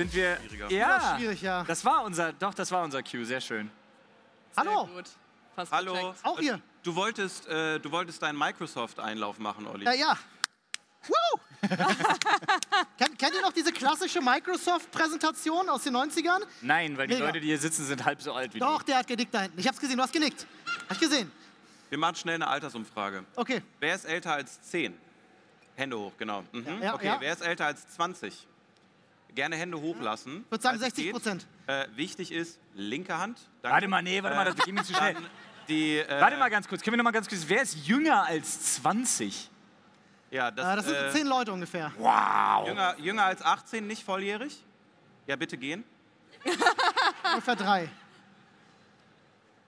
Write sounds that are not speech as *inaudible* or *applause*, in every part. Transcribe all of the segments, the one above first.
Sind wir. schwieriger. Das Ja, schwierig, ja. das war unser. Doch, das war unser Cue. Sehr schön. Hallo. Sehr gut. Fast Hallo. gecheckt. Auch hier. Du wolltest, äh, du wolltest deinen Microsoft-Einlauf machen, Olli. Ja, ja. Woo! *laughs* kennt, kennt ihr noch diese klassische Microsoft-Präsentation aus den 90ern? Nein, weil die Mega. Leute, die hier sitzen, sind halb so alt wie Doch, du. der hat genickt da hinten. Ich hab's gesehen, du hast genickt. Hab ich gesehen. Wir machen schnell eine Altersumfrage. Okay. Wer ist älter als 10? Hände hoch, genau. Mhm. Ja, okay, ja. wer ist älter als 20? Gerne Hände hochlassen. Ich würde sagen falls es 60 geht. Prozent. Äh, wichtig ist linke Hand. Danke. Warte mal, nee, warte mal, das geht mir zu schnell. Dann die, äh, Warte mal ganz kurz. Können wir noch mal ganz kurz. Wer ist jünger als 20? Ja, das, Äh, das sind äh, zehn Leute ungefähr. Wow. jünger, jünger als 18, nicht volljährig? Ja, bitte gehen. *laughs* Ungefähr drei.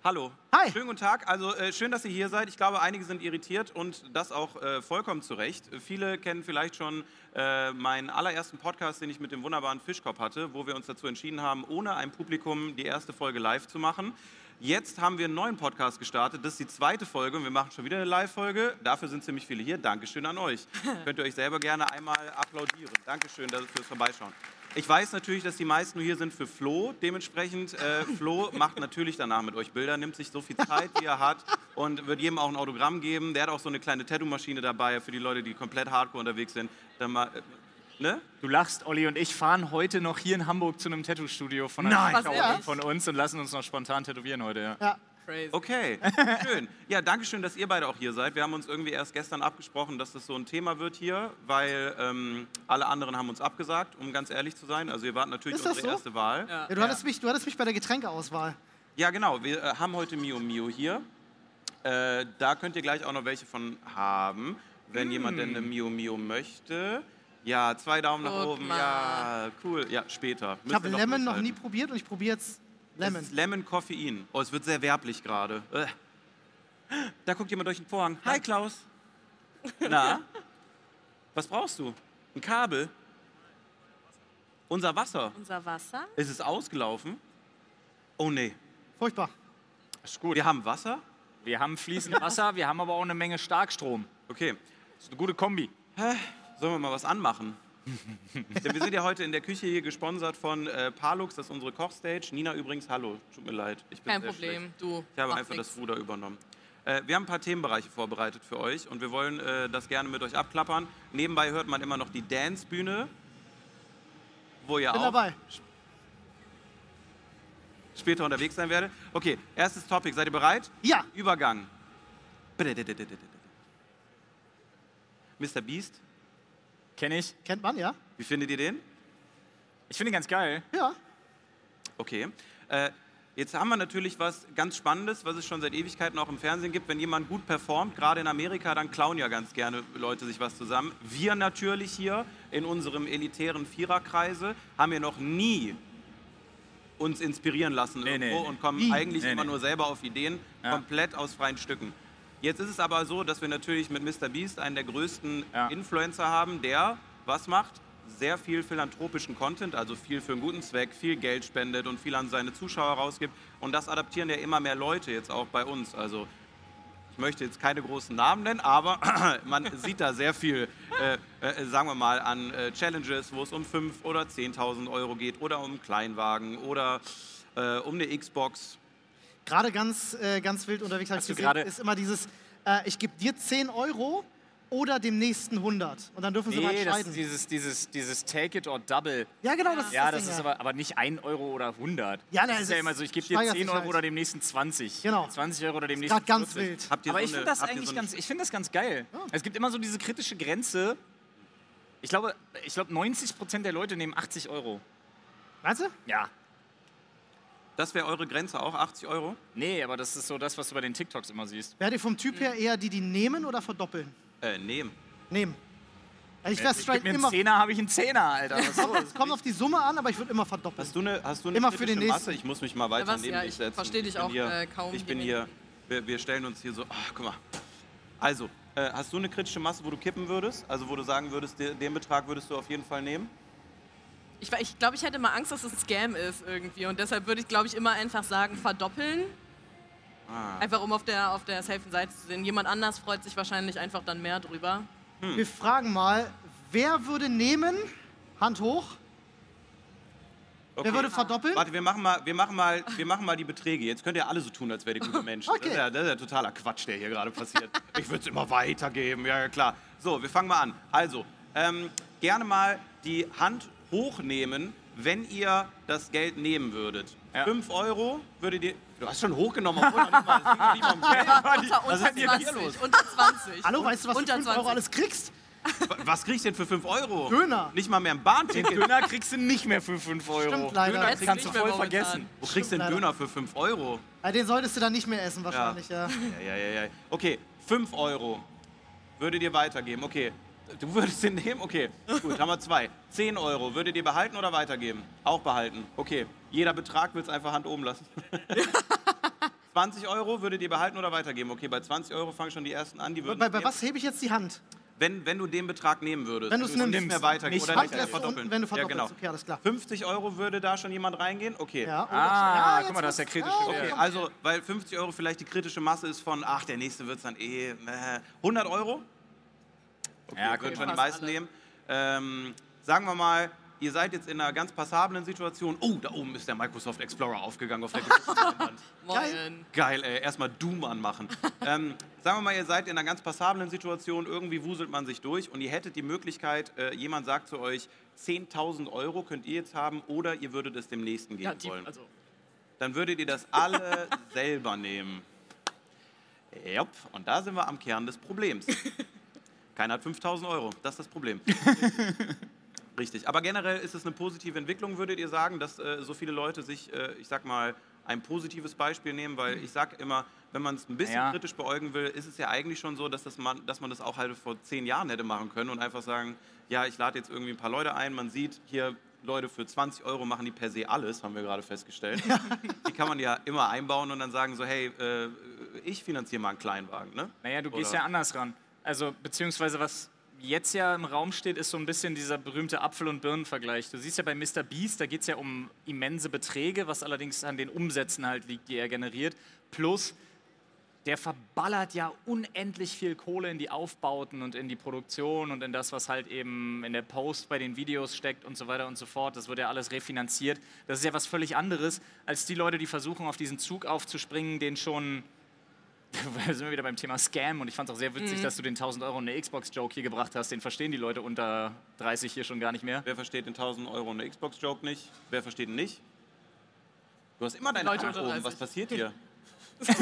Hallo. Hi. Schönen guten Tag. Also äh, schön, dass ihr hier seid. Ich glaube, einige sind irritiert und das auch äh, vollkommen zu Recht. Viele kennen vielleicht schon äh, meinen allerersten Podcast, den ich mit dem wunderbaren Fischkopf hatte, wo wir uns dazu entschieden haben, ohne ein Publikum die erste Folge live zu machen. Jetzt haben wir einen neuen Podcast gestartet. Das ist die zweite Folge und wir machen schon wieder eine Live-Folge. Dafür sind ziemlich viele hier. Dankeschön an euch. *laughs* Könnt ihr euch selber gerne einmal applaudieren. Dankeschön dass- fürs Vorbeischauen. Ich weiß natürlich, dass die meisten nur hier sind für Flo. Dementsprechend, äh, Flo macht natürlich danach mit euch Bilder, nimmt sich so viel Zeit, wie er hat und wird jedem auch ein Autogramm geben. Der hat auch so eine kleine Tattoo-Maschine dabei für die Leute, die komplett hardcore unterwegs sind. Dann mal, äh, ne? Du lachst, Olli und ich fahren heute noch hier in Hamburg zu einem Tattoo-Studio von von uns und lassen uns noch spontan tätowieren heute. Ja. Ja. Crazy. Okay, *laughs* schön. Ja, danke schön, dass ihr beide auch hier seid. Wir haben uns irgendwie erst gestern abgesprochen, dass das so ein Thema wird hier, weil ähm, alle anderen haben uns abgesagt, um ganz ehrlich zu sein. Also ihr wart natürlich Ist das unsere so? erste Wahl. Ja. Ja, du, hattest mich, du hattest mich bei der Getränkeauswahl. Ja, genau. Wir äh, haben heute Mio Mio hier. Äh, da könnt ihr gleich auch noch welche von haben, wenn jemand denn eine Mio Mio möchte. Ja, zwei Daumen nach Guck oben. mal. Ja, cool. Ja, später. Ich Müsst habe ihr noch Lemon noch nie probiert und ich probiere jetzt Lemon. Es ist Lemon Koffein. Oh, es wird sehr werblich gerade. Äh. Da guckt jemand durch den Vorhang. Hi, Klaus. *laughs* Na? Was brauchst du? Ein Kabel? Unser Wasser. Unser Wasser? Ist es ausgelaufen? Oh nee. Furchtbar. Ist gut. Wir haben Wasser? Wir haben fließend *laughs* Wasser, wir haben aber auch eine Menge Starkstrom. Okay. Das ist eine gute Kombi. Sollen wir mal was anmachen? *laughs* Denn wir sind ja heute in der Küche hier gesponsert von äh, Palux, das ist unsere Kochstage. Nina übrigens, hallo, tut mir leid. Ich bin Kein Problem. Schlecht. Du. Ich habe einfach nix. das Ruder übernommen. Äh, wir haben ein paar Themenbereiche vorbereitet für euch und wir wollen äh, das gerne mit euch abklappern. Nebenbei hört man immer noch die Dance-Bühne, wo ihr Bin auch dabei. später unterwegs sein werdet. Okay, erstes Topic. Seid ihr bereit? Ja. Übergang. Mr. Beast, Kenne ich. Kennt man, ja? wie findet ihr den? Ich finde ihn ganz geil. Ja. Okay. Äh, jetzt haben wir natürlich was ganz Spannendes, was es schon seit Ewigkeiten auch im Fernsehen gibt. Wenn jemand gut performt, gerade in Amerika, dann klauen ja ganz gerne Leute sich was zusammen. Wir natürlich hier in unserem elitären Viererkreise haben ja noch nie uns inspirieren lassen Nee, irgendwo nee. und kommen eigentlich immer nur selber auf Ideen, Ja. komplett aus freien Stücken. Jetzt ist es aber so, dass wir natürlich mit Mr. Beast einen der größten Ja. Influencer haben, der was macht? Sehr viel philanthropischen Content, also viel für einen guten Zweck, viel Geld spendet und viel an seine Zuschauer rausgibt. Und das adaptieren ja immer mehr Leute jetzt auch bei uns. Also ich möchte jetzt keine großen Namen nennen, aber *clears throat* man sieht da sehr viel, äh, äh, sagen wir mal, an äh, Challenges, wo es um 5.000 oder 10.000 Euro geht oder um Kleinwagen oder äh, um eine Xbox. Gerade ganz, äh, ganz wild unterwegs habe ich gesehen, gerade- ist immer dieses, äh, ich gebe dir 10 Euro oder dem nächsten 100. Und dann dürfen sie mal Nee, das entscheiden. ist dieses, dieses, dieses Take it or double. ja, genau, das ist Ja, das, das Ding, ist ja. aber, aber nicht 1 Euro oder 100. Ja, das ne, ist ja es immer so, ich gebe dir steigert 10 sich Euro halt. oder dem nächsten 20. Genau. 20 Euro oder dem nächsten ganz 40. wild. Habt ihr Aber so ich finde das eigentlich so ganz, ich finde das ganz geil. Es gibt immer so diese kritische Grenze. Ich glaube, ich glaube 90 Prozent der Leute nehmen 80 Euro. Meinst du? Ja. Das wäre eure Grenze auch, 80 Euro? Nee, aber das ist so das, was du bei den TikToks immer siehst. Wäre ihr vom Typ her eher die, die nehmen oder verdoppeln? Äh, nehmen. Nehmen. Also ich wäre Ich straight gib mir einen immer. Zehner, habe ich einen Zehner, Alter. *laughs* Was ist los? Es kommt auf die Summe an, aber ich würde immer verdoppeln. Hast du eine, hast du eine Immer für kritische den Masse? Ich muss mich mal weiter was? neben Ja, dich ich setzen. versteh dich bin auch, hier, äh, kaum Ich bin hier wir, wir stellen uns hier so, ach, guck mal. Also, äh, hast du eine kritische Masse, wo du kippen würdest? Also, wo du sagen würdest, de- den Betrag würdest du auf jeden Fall nehmen? Ich glaube, ich, glaub, ich hätte mal Angst, dass es ein Scam ist irgendwie. Und deshalb würde ich, glaube ich, immer einfach sagen, verdoppeln. Ah. Einfach um auf der, auf der safen Seite zu sehen. Jemand anders freut sich wahrscheinlich einfach dann mehr drüber. Wir fragen mal, wer würde nehmen, Hand hoch, Wer würde verdoppeln? Warte, wir machen, mal, wir, machen mal, wir machen mal die Beträge. Jetzt könnt ihr alle so tun, als wäre ihr gute *laughs* Menschen. Okay. Das, ist ja, das ist ja totaler Quatsch, der hier gerade passiert. *laughs* Ich würde es immer weitergeben, ja ja, klar. So, wir fangen mal an. Also, ähm, gerne mal die Hand hochnehmen, wenn ihr das Geld nehmen würdet. Ja. 5 Euro würdet ihr... Du hast schon hochgenommen, obwohl noch nicht mal, das liegt noch nicht mal am Geld. Unter, Was ist denn hier 20. los? Unter 20. Hallo, weißt du, was du Unter für 5 Euro 20. alles kriegst? Was kriegst du denn für 5 Euro? Döner. Nicht mal mehr ein Bahnticket. Döner kriegst du nicht mehr für 5 Euro. Stimmt leider. Döner Jetzt kannst du voll momentan. vergessen. Wo kriegst du denn Stimmt Döner für 5 Euro? Ja, den solltest du dann nicht mehr essen wahrscheinlich, ja. Ja, ja, ja, ja. Okay, 5 Euro würdet ihr weitergeben. Okay, du würdest den nehmen? Okay, gut, haben wir zwei. 10 Euro würdet ihr behalten oder weitergeben? Auch behalten. Okay, jeder Betrag will es einfach Hand oben lassen. *laughs* 20 Euro würdet ihr behalten oder weitergeben? Okay, bei 20 Euro fangen schon die ersten an. Die würden Bei, bei was hebe ich jetzt die Hand? wenn, wenn du den Betrag nehmen würdest. Wenn und nicht nimmst. mehr weitergeben Nicht oder nicht Handrest verdoppeln. wenn du ja, verdoppelst. genau. Okay, alles klar. 50 Euro würde da schon jemand reingehen? Okay. Ja, oh, Ah, jetzt guck mal, das ist ja kritisch. Ah, Okay, okay. also, weil 50 Euro vielleicht die kritische Masse ist von, ach, der nächste wird es dann eh, äh, 100 Euro? Okay, Ja, guck schon die meisten alle. nehmen. Ähm, sagen wir mal, ihr seid jetzt in einer ganz passablen Situation. Oh, da oben ist der Microsoft Explorer aufgegangen auf der. *laughs* Moin. Geil, ey, erstmal Doom anmachen. *laughs* ähm, sagen wir mal, ihr seid in einer ganz passablen Situation, irgendwie wuselt man sich durch und ihr hättet die Möglichkeit, äh, jemand sagt zu euch, 10.000 Euro könnt ihr jetzt haben oder ihr würdet es dem Nächsten geben Ja, die, wollen. also, Dann würdet ihr das alle *laughs* selber nehmen. Jupp, und da sind wir am Kern des Problems. Keiner hat 5000 Euro, das ist das Problem. *laughs* Richtig, aber generell ist es eine positive Entwicklung, würdet ihr sagen, dass äh, so viele Leute sich, äh, ich sag mal, ein positives Beispiel nehmen, weil ich sag immer, wenn man es ein bisschen Ja. kritisch beäugen will, ist es ja eigentlich schon so, dass, das man, dass man das auch halt vor zehn Jahren hätte machen können und einfach sagen, ja, ich lade jetzt irgendwie ein paar Leute ein, man sieht hier Leute für 20 Euro machen die per se alles, haben wir gerade festgestellt. Die kann man ja immer einbauen und dann sagen so, hey, äh, ich finanziere mal einen Kleinwagen, ne? Naja, du gehst Oder- ja anders ran. Also, beziehungsweise was jetzt ja im Raum steht, ist so ein bisschen dieser berühmte Apfel- und Birnen-Vergleich. Du siehst ja bei Mr. Beast, da geht es ja um immense Beträge, was allerdings an den Umsätzen halt liegt, die er generiert. Plus, der verballert ja unendlich viel Kohle in die Aufbauten und in die Produktion und in das, was halt eben in der Post bei den Videos steckt und so weiter und so fort. Das wird ja alles refinanziert. Das ist ja was völlig anderes als die Leute, die versuchen, auf diesen Zug aufzuspringen, den schon *laughs* da sind wir wieder beim Thema Scam und ich fand es auch sehr witzig, dass du den 1000 Euro und eine Xbox-Joke hier gebracht hast. Den verstehen die Leute unter 30 hier schon gar nicht mehr. Wer versteht den 1000 Euro und eine Xbox-Joke nicht? Wer versteht ihn nicht? Du hast immer deine Leute Hand unter oben. 30. Was passiert hier? *laughs*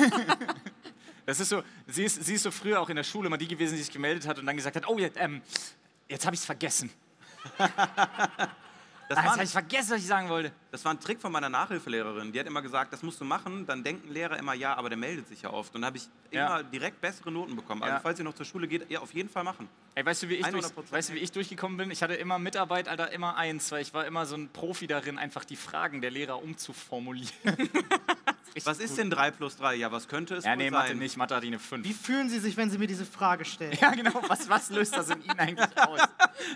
Das ist so, sie ist, sie ist so früher auch in der Schule immer die gewesen, die sich gemeldet hat und dann gesagt hat, oh, jetzt, ähm, jetzt habe ich es vergessen. *laughs* Das Ah, war, habe ich vergessen, was ich sagen wollte. das war ein Trick von meiner Nachhilfelehrerin. Die hat immer gesagt, das musst du machen. Dann denkt ein Lehrer immer, ja, aber der meldet sich ja oft. Und da habe ich Ja. immer direkt bessere Noten bekommen. Also Ja. falls ihr noch zur Schule geht, ja, auf jeden Fall machen. Ey, weißt du, wie ich, durch, 100%. weißt du, wie ich durchgekommen bin? Ich hatte immer Mitarbeit, Alter, immer eins, weil ich war immer so ein Profi darin, einfach die Fragen der Lehrer umzuformulieren. *laughs* Was ist denn 3 plus 3? Ja, was könnte es Ja, wohl nee, sein? Mathe nicht, Mathe ich eine 5. Wie fühlen Sie sich, wenn Sie mir diese Frage stellen? *laughs* Ja, genau. Was, was löst das in Ihnen eigentlich aus?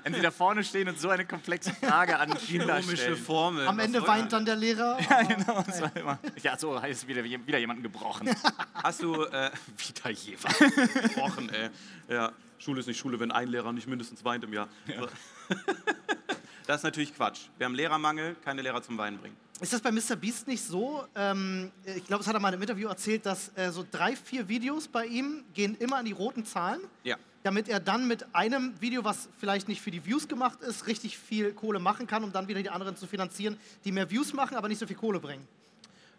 Wenn Sie da vorne stehen und so eine komplexe Frage an Kinder Komische stellen. Formel. Am Was Ende weint dann der Lehrer. *laughs* Ja, genau. Das war immer. Ja, so heißt wieder, wieder jemanden gebrochen. Hast du äh, *laughs* wieder jemand. gebrochen, ey. Ja, Schule ist nicht Schule, wenn ein Lehrer nicht mindestens weint im Jahr. So. Das ist natürlich Quatsch. Wir haben Lehrermangel, keine Lehrer zum Weinen bringen. Ist das bei Mr. Beast nicht so? Ähm, ich glaube, das hat er mal im Interview erzählt, dass äh, so drei, vier Videos bei ihm gehen immer an die roten Zahlen, Ja. damit er dann mit einem Video, was vielleicht nicht für die Views gemacht ist, richtig viel Kohle machen kann, um dann wieder die anderen zu finanzieren, die mehr Views machen, aber nicht so viel Kohle bringen.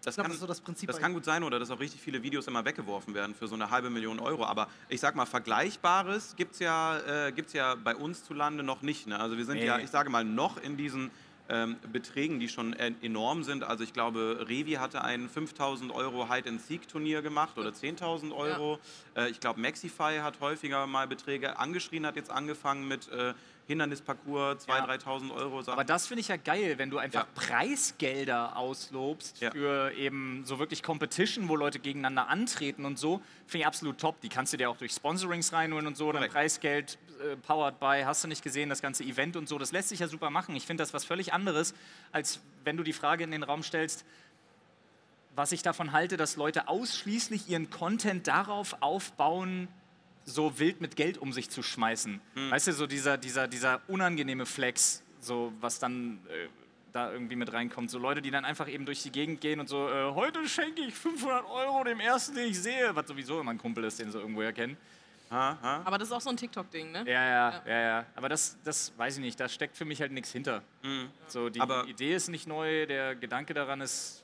Das kann, so das Prinzip das kann gut sein oder dass auch richtig viele Videos immer weggeworfen werden für so eine halbe Million Euro. Aber ich sag mal, Vergleichbares gibt es ja, äh, gibt's ja bei uns zu Lande noch nicht. Ne? Also wir sind Nee. ja, ich sage mal, noch in diesen ähm, Beträgen, die schon äh, enorm sind. Also ich glaube, Revi hatte ein 5000 Euro Hide-and-Seek-Turnier gemacht oder 10.000 Euro. Äh, ich glaube, Maxify hat häufiger mal Beträge angeschrien, hat jetzt angefangen mit äh, Hindernisparcours, 2.000, Ja. 3.000 Euro. Sachen. Aber das finde ich ja geil, wenn du einfach Ja. Preisgelder auslobst Ja. für eben so wirklich Competition, wo Leute gegeneinander antreten und so, finde ich absolut top. Die kannst du dir auch durch Sponsorings reinholen und so, dann. Preisgeld äh, powered by, hast du nicht gesehen, das ganze Event und so. Das lässt sich ja super machen. Ich finde das was völlig anderes, als wenn du die Frage in den Raum stellst, was ich davon halte, dass Leute ausschließlich ihren Content darauf aufbauen, so wild mit Geld um sich zu schmeißen. Weißt du, so dieser, dieser, dieser unangenehme Flex, so was dann äh, da irgendwie mit reinkommt. So Leute, die dann einfach eben durch die Gegend gehen und so, äh, heute schenke ich 500 Euro dem ersten, den ich sehe, was sowieso immer ein Kumpel ist, den sie irgendwoher kennen. Ha, ha. Aber das ist auch so ein TikTok-Ding, ne? Ja, ja, ja, ja. Aber das, das weiß ich nicht, da steckt für mich halt nichts hinter. So, die Aber- Idee ist nicht neu, der Gedanke daran ist.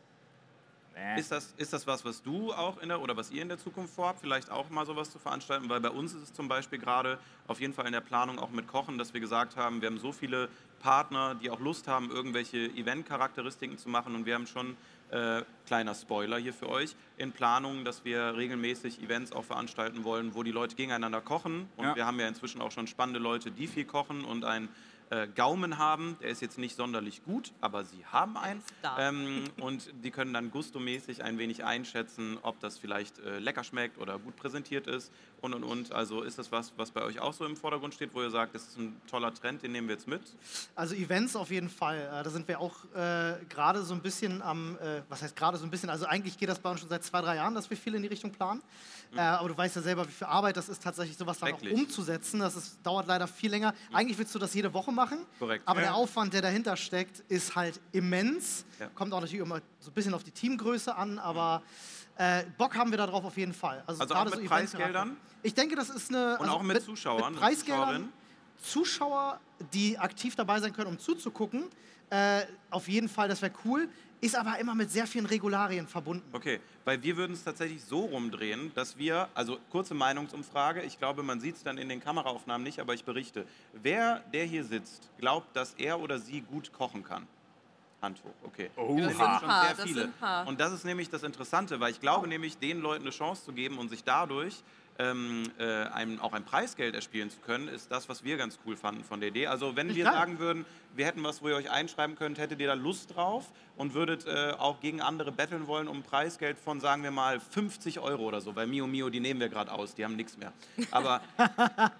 Äh. Ist das, ist das was, was du auch in der oder was ihr in der Zukunft vorhabt, vielleicht auch mal sowas zu veranstalten? Weil bei uns ist es zum Beispiel gerade auf jeden Fall in der Planung auch mit Kochen, dass wir gesagt haben, wir haben so viele Partner, die auch Lust haben, irgendwelche Event-Charakteristiken zu machen und wir haben schon, äh, kleiner Spoiler hier für euch, in Planung, dass wir regelmäßig Events auch veranstalten wollen, wo die Leute gegeneinander kochen und Ja. wir haben ja inzwischen auch schon spannende Leute, die viel kochen und ein äh, Gaumen haben. Der ist jetzt nicht sonderlich gut, aber sie haben einen. Ähm, *laughs* und die können dann gustomäßig ein wenig einschätzen, ob das vielleicht äh, lecker schmeckt oder gut präsentiert ist und und und. Also ist das was, was bei euch auch so im Vordergrund steht, wo ihr sagt, das ist ein toller Trend, den nehmen wir jetzt mit? Also Events auf jeden Fall. Äh, Da sind wir auch äh, gerade so ein bisschen am, äh, was heißt gerade so ein bisschen, also eigentlich geht das bei uns schon seit zwei, drei Jahren, dass wir viel in die Richtung planen. Äh, aber du weißt ja selber, wie viel Arbeit das ist, tatsächlich sowas dann auch umzusetzen. Das ist, dauert leider viel länger. Eigentlich willst du das jede Woche machen, Korrekt. aber Ja. der Aufwand, der dahinter steckt, ist halt immens. Ja. Kommt auch natürlich immer so ein bisschen auf die Teamgröße an, aber äh, Bock haben wir darauf auf jeden Fall. Also auch gerade mit Eventcharakter. Preisgeldern? Ich denke, das ist eine... Und also auch mit Zuschauern, Mit Preisgeldern. Zuschauer, die aktiv dabei sein können, um zuzugucken, äh, auf jeden Fall, das wäre cool, ist aber immer mit sehr vielen Regularien verbunden. Okay, weil wir würden es tatsächlich so rumdrehen, dass wir, also kurze Meinungsumfrage, ich glaube, man sieht es dann in den Kameraaufnahmen nicht, aber ich berichte. Wer, der hier sitzt, glaubt, dass er oder sie gut kochen kann? Hand hoch, okay. Oha. Das sind schon sehr das viele. Und das ist nämlich das Interessante, weil ich glaube nämlich, den Leuten eine Chance zu geben und sich dadurch ähm, äh, ein, auch ein Preisgeld erspielen zu können, ist das, was wir ganz cool fanden von der Idee. Also wenn wir Klar. sagen würden, wir hätten was, wo ihr euch einschreiben könnt, hättet ihr da Lust drauf und würdet äh, auch gegen andere betteln wollen um ein Preisgeld von, sagen wir mal, 50 Euro oder so, weil Mio Mio, die nehmen wir gerade aus, die haben nichts mehr. Aber *laughs*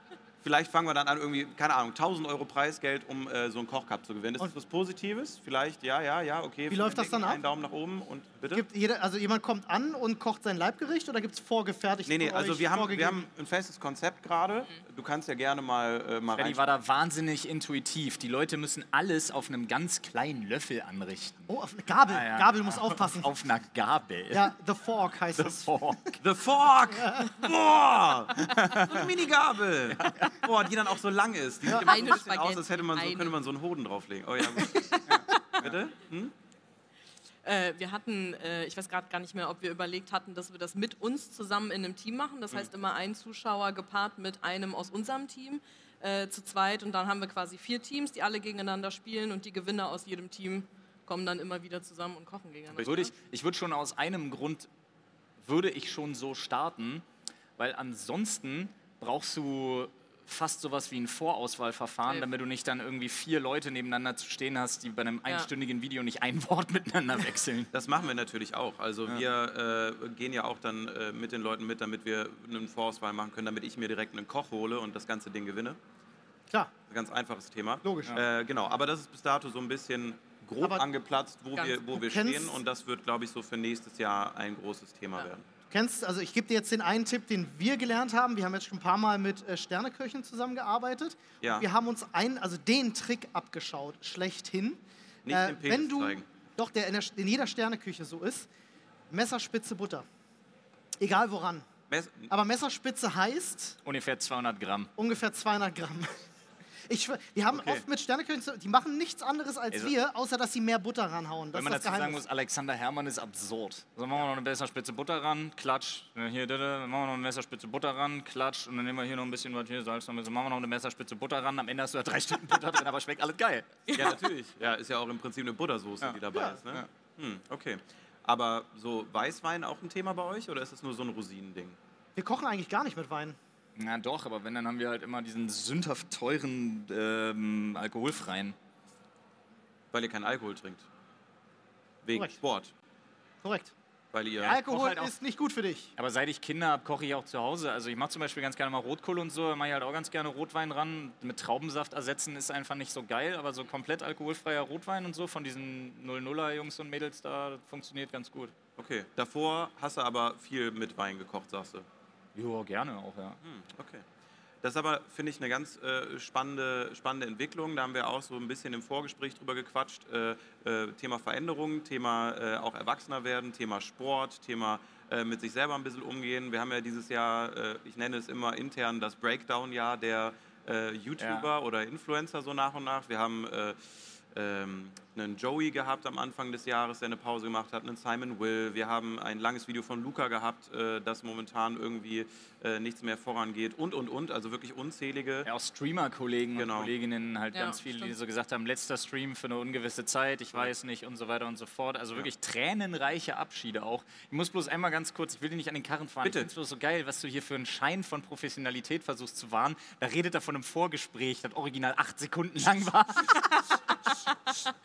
vielleicht fangen wir dann an, irgendwie, keine Ahnung, 1000 Euro Preisgeld, um äh, so einen Kochcup zu gewinnen. Ist das was Positives? Vielleicht, ja, ja, ja, okay. Wie läuft das dann ab? Einen Daumen nach oben und bitte? Gibt jeder, also jemand kommt an und kocht sein Leibgericht oder gibt es vorgefertigt? Nee, nee, also wir haben, wir haben ein festes Konzept gerade. Du kannst ja gerne mal, äh, mal Freddy war da wahnsinnig intuitiv. Die Leute müssen alles auf einem ganz kleinen Löffel anrichten. Oh, auf eine Gabel. Ah, ja. Gabel muss aufpassen. Auf einer Gabel. Ja, The Fork heißt das. Fork. The Fork! *laughs* Boah! *laughs* So eine Minigabel! *laughs* *laughs* Boah, die dann auch so lang ist. Die sieht immer so ein aus, als hätte man so, könnte man so einen Hoden drauflegen. Oh ja, gut. *laughs* Ja. Bitte? Hm? Äh, wir hatten, äh, ich weiß gerade gar nicht mehr, ob wir überlegt hatten, dass wir das mit uns zusammen in einem Team machen. Mhm. Das heißt immer ein Zuschauer gepaart mit einem aus unserem Team äh, zu zweit. Und dann haben wir quasi vier Teams, die alle gegeneinander spielen und die Gewinner aus jedem Team kommen dann immer wieder zusammen und kochen gegeneinander. Würde ich, ich würde schon aus einem Grund, würde ich schon so starten, weil ansonsten brauchst du fast sowas wie ein Vorauswahlverfahren, Safe. damit du nicht dann irgendwie vier Leute nebeneinander zu stehen hast, die bei einem Ja. einstündigen Video nicht ein *laughs* Wort miteinander wechseln. Das machen wir natürlich auch. Also wir äh, gehen ja auch dann äh, mit den Leuten mit, damit wir eine Vorauswahl machen können, damit ich mir direkt einen Koch hole und das ganze Ding gewinne. Klar. Ein ganz einfaches Thema. Logisch. Äh, genau, aber das ist bis dato so ein bisschen grob Aber angeplatzt, wo wir, wo wir stehen und das wird, glaube ich, so für nächstes Jahr ein großes Thema werden. Du kennst, also ich gebe dir jetzt den einen Tipp, den wir gelernt haben. Wir haben jetzt schon ein paar Mal mit äh, Sterneköchen zusammengearbeitet. Ja. Und wir haben uns einen, also den Trick abgeschaut, schlechthin. Nicht den Penis wenn du, zeigen. Doch, der in, der in jeder Sterneküche so ist. Messerspitze Butter. Egal woran. Mess- Aber Messerspitze heißt Ungefähr 200 Gramm. ungefähr 200 Gramm. Ich, wir haben Okay. oft mit Sterneköchen, zu- die machen nichts anderes als Also- wir, außer dass sie mehr Butter ranhauen. Das Wenn man ist das dazu sagen Geheimnis. muss, Alexander Herrmann ist absurd. Also machen wir noch eine Messerspitze Butter ran, klatsch. Ja, Hier, da, da, machen wir noch eine Messerspitze Butter ran, klatsch. Und dann nehmen wir hier noch ein bisschen was, hier Salz noch ein bisschen. Machen wir noch eine Messerspitze Butter ran. Am Ende hast du da drei *laughs* Stück Butter drin, aber schmeckt alles geil. Ja, natürlich. Ja, ist ja auch im Prinzip eine Buttersoße, die dabei ist. Ne? Hm, okay. Aber so Weißwein auch ein Thema bei euch oder ist es nur so ein Rosinending? Wir kochen eigentlich gar nicht mit Wein. Na doch, aber wenn, dann haben wir halt immer diesen sündhaft teuren, ähm, alkoholfreien. Weil ihr keinen Alkohol trinkt. Wegen Korrekt. Sport. Korrekt. Weil ihr. Alkohol halt auch- ist nicht gut für dich. Aber seit ich Kinder habe, koche ich auch zu Hause. Also ich mache zum Beispiel ganz gerne mal Rotkohl und so, da mache ich halt auch ganz gerne Rotwein ran. Mit Traubensaft ersetzen ist einfach nicht so geil, aber so komplett alkoholfreier Rotwein und so von diesen 00er Jungs und Mädels da, funktioniert ganz gut. Okay. Davor hast du aber viel mit Wein gekocht, sagst du. Ja, gerne auch, ja. Hm, okay. Das ist aber, finde ich, eine ganz äh, spannende, spannende Entwicklung. Da haben wir auch so ein bisschen im Vorgespräch drüber gequatscht. Äh, äh, Thema Veränderung, Thema äh, auch Erwachsener werden, Thema Sport, Thema äh, mit sich selber ein bisschen umgehen. Wir haben ja dieses Jahr, äh, ich nenne es immer intern das Breakdown-Jahr der YouTuber ja. oder Influencer so nach und nach. Wir haben ähm, einen Joey gehabt am Anfang des Jahres, der eine Pause gemacht hat, einen Simon Will. Wir haben ein langes Video von Luca gehabt, äh, das momentan irgendwie äh, nichts mehr vorangeht und, und, und. Also wirklich unzählige. Ja, auch Streamer-Kollegen genau. und Kolleginnen, halt ja, ganz viele, stimmt. die so gesagt haben, letzter Stream für eine ungewisse Zeit, ich weiß nicht und so weiter und so fort. Also wirklich ja. tränenreiche Abschiede auch. Ich muss bloß einmal ganz kurz, ich will dich nicht an den Karren fahren. Bitte. Ich finde es bloß so geil, was du hier für einen Schein von Professionalität versuchst zu wahren. Da redet er von einem Vorgespräch, das original acht Sekunden lang war. *laughs*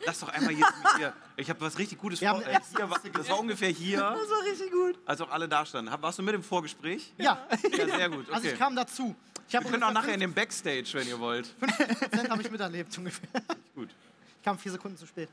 Lass doch einmal hier hier. Ich habe was richtig Gutes vor. Äh, hier war, das war ungefähr hier. Das war richtig gut. Als auch alle da standen. Warst du mit im Vorgespräch? Ja. Ja, sehr gut. Okay. Also ich kam dazu. Ich Wir können auch nachher in dem Backstage, wenn ihr wollt. 50% habe ich miterlebt ungefähr. Gut. Ich kam vier Sekunden zu spät.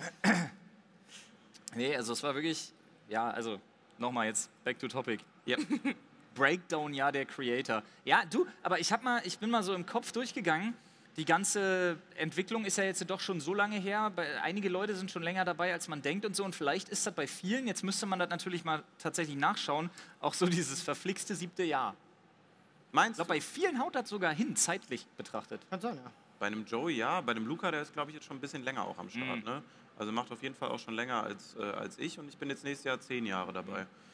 Nee, also es war wirklich, ja, also nochmal jetzt back to topic. Yep. *laughs* Breakdown-Jahr der Creator. Ja, du, aber ich, hab mal, ich bin mal so im Kopf durchgegangen die ganze Entwicklung ist ja jetzt doch schon so lange her. Einige Leute sind schon länger dabei, als man denkt und so. Und vielleicht ist das bei vielen, jetzt müsste man das natürlich mal tatsächlich nachschauen, auch so *laughs* dieses verflixte siebte Jahr. Meinst ich glaube, bei vielen haut das sogar hin, zeitlich betrachtet. Kann sein, ja. Bei einem Joey ja, bei dem Luca, der ist, glaube ich, jetzt schon ein bisschen länger auch am Start. Mhm. Ne? Also macht auf jeden Fall auch schon länger als, äh, als ich und ich bin jetzt nächstes Jahr zehn Jahre dabei. Mhm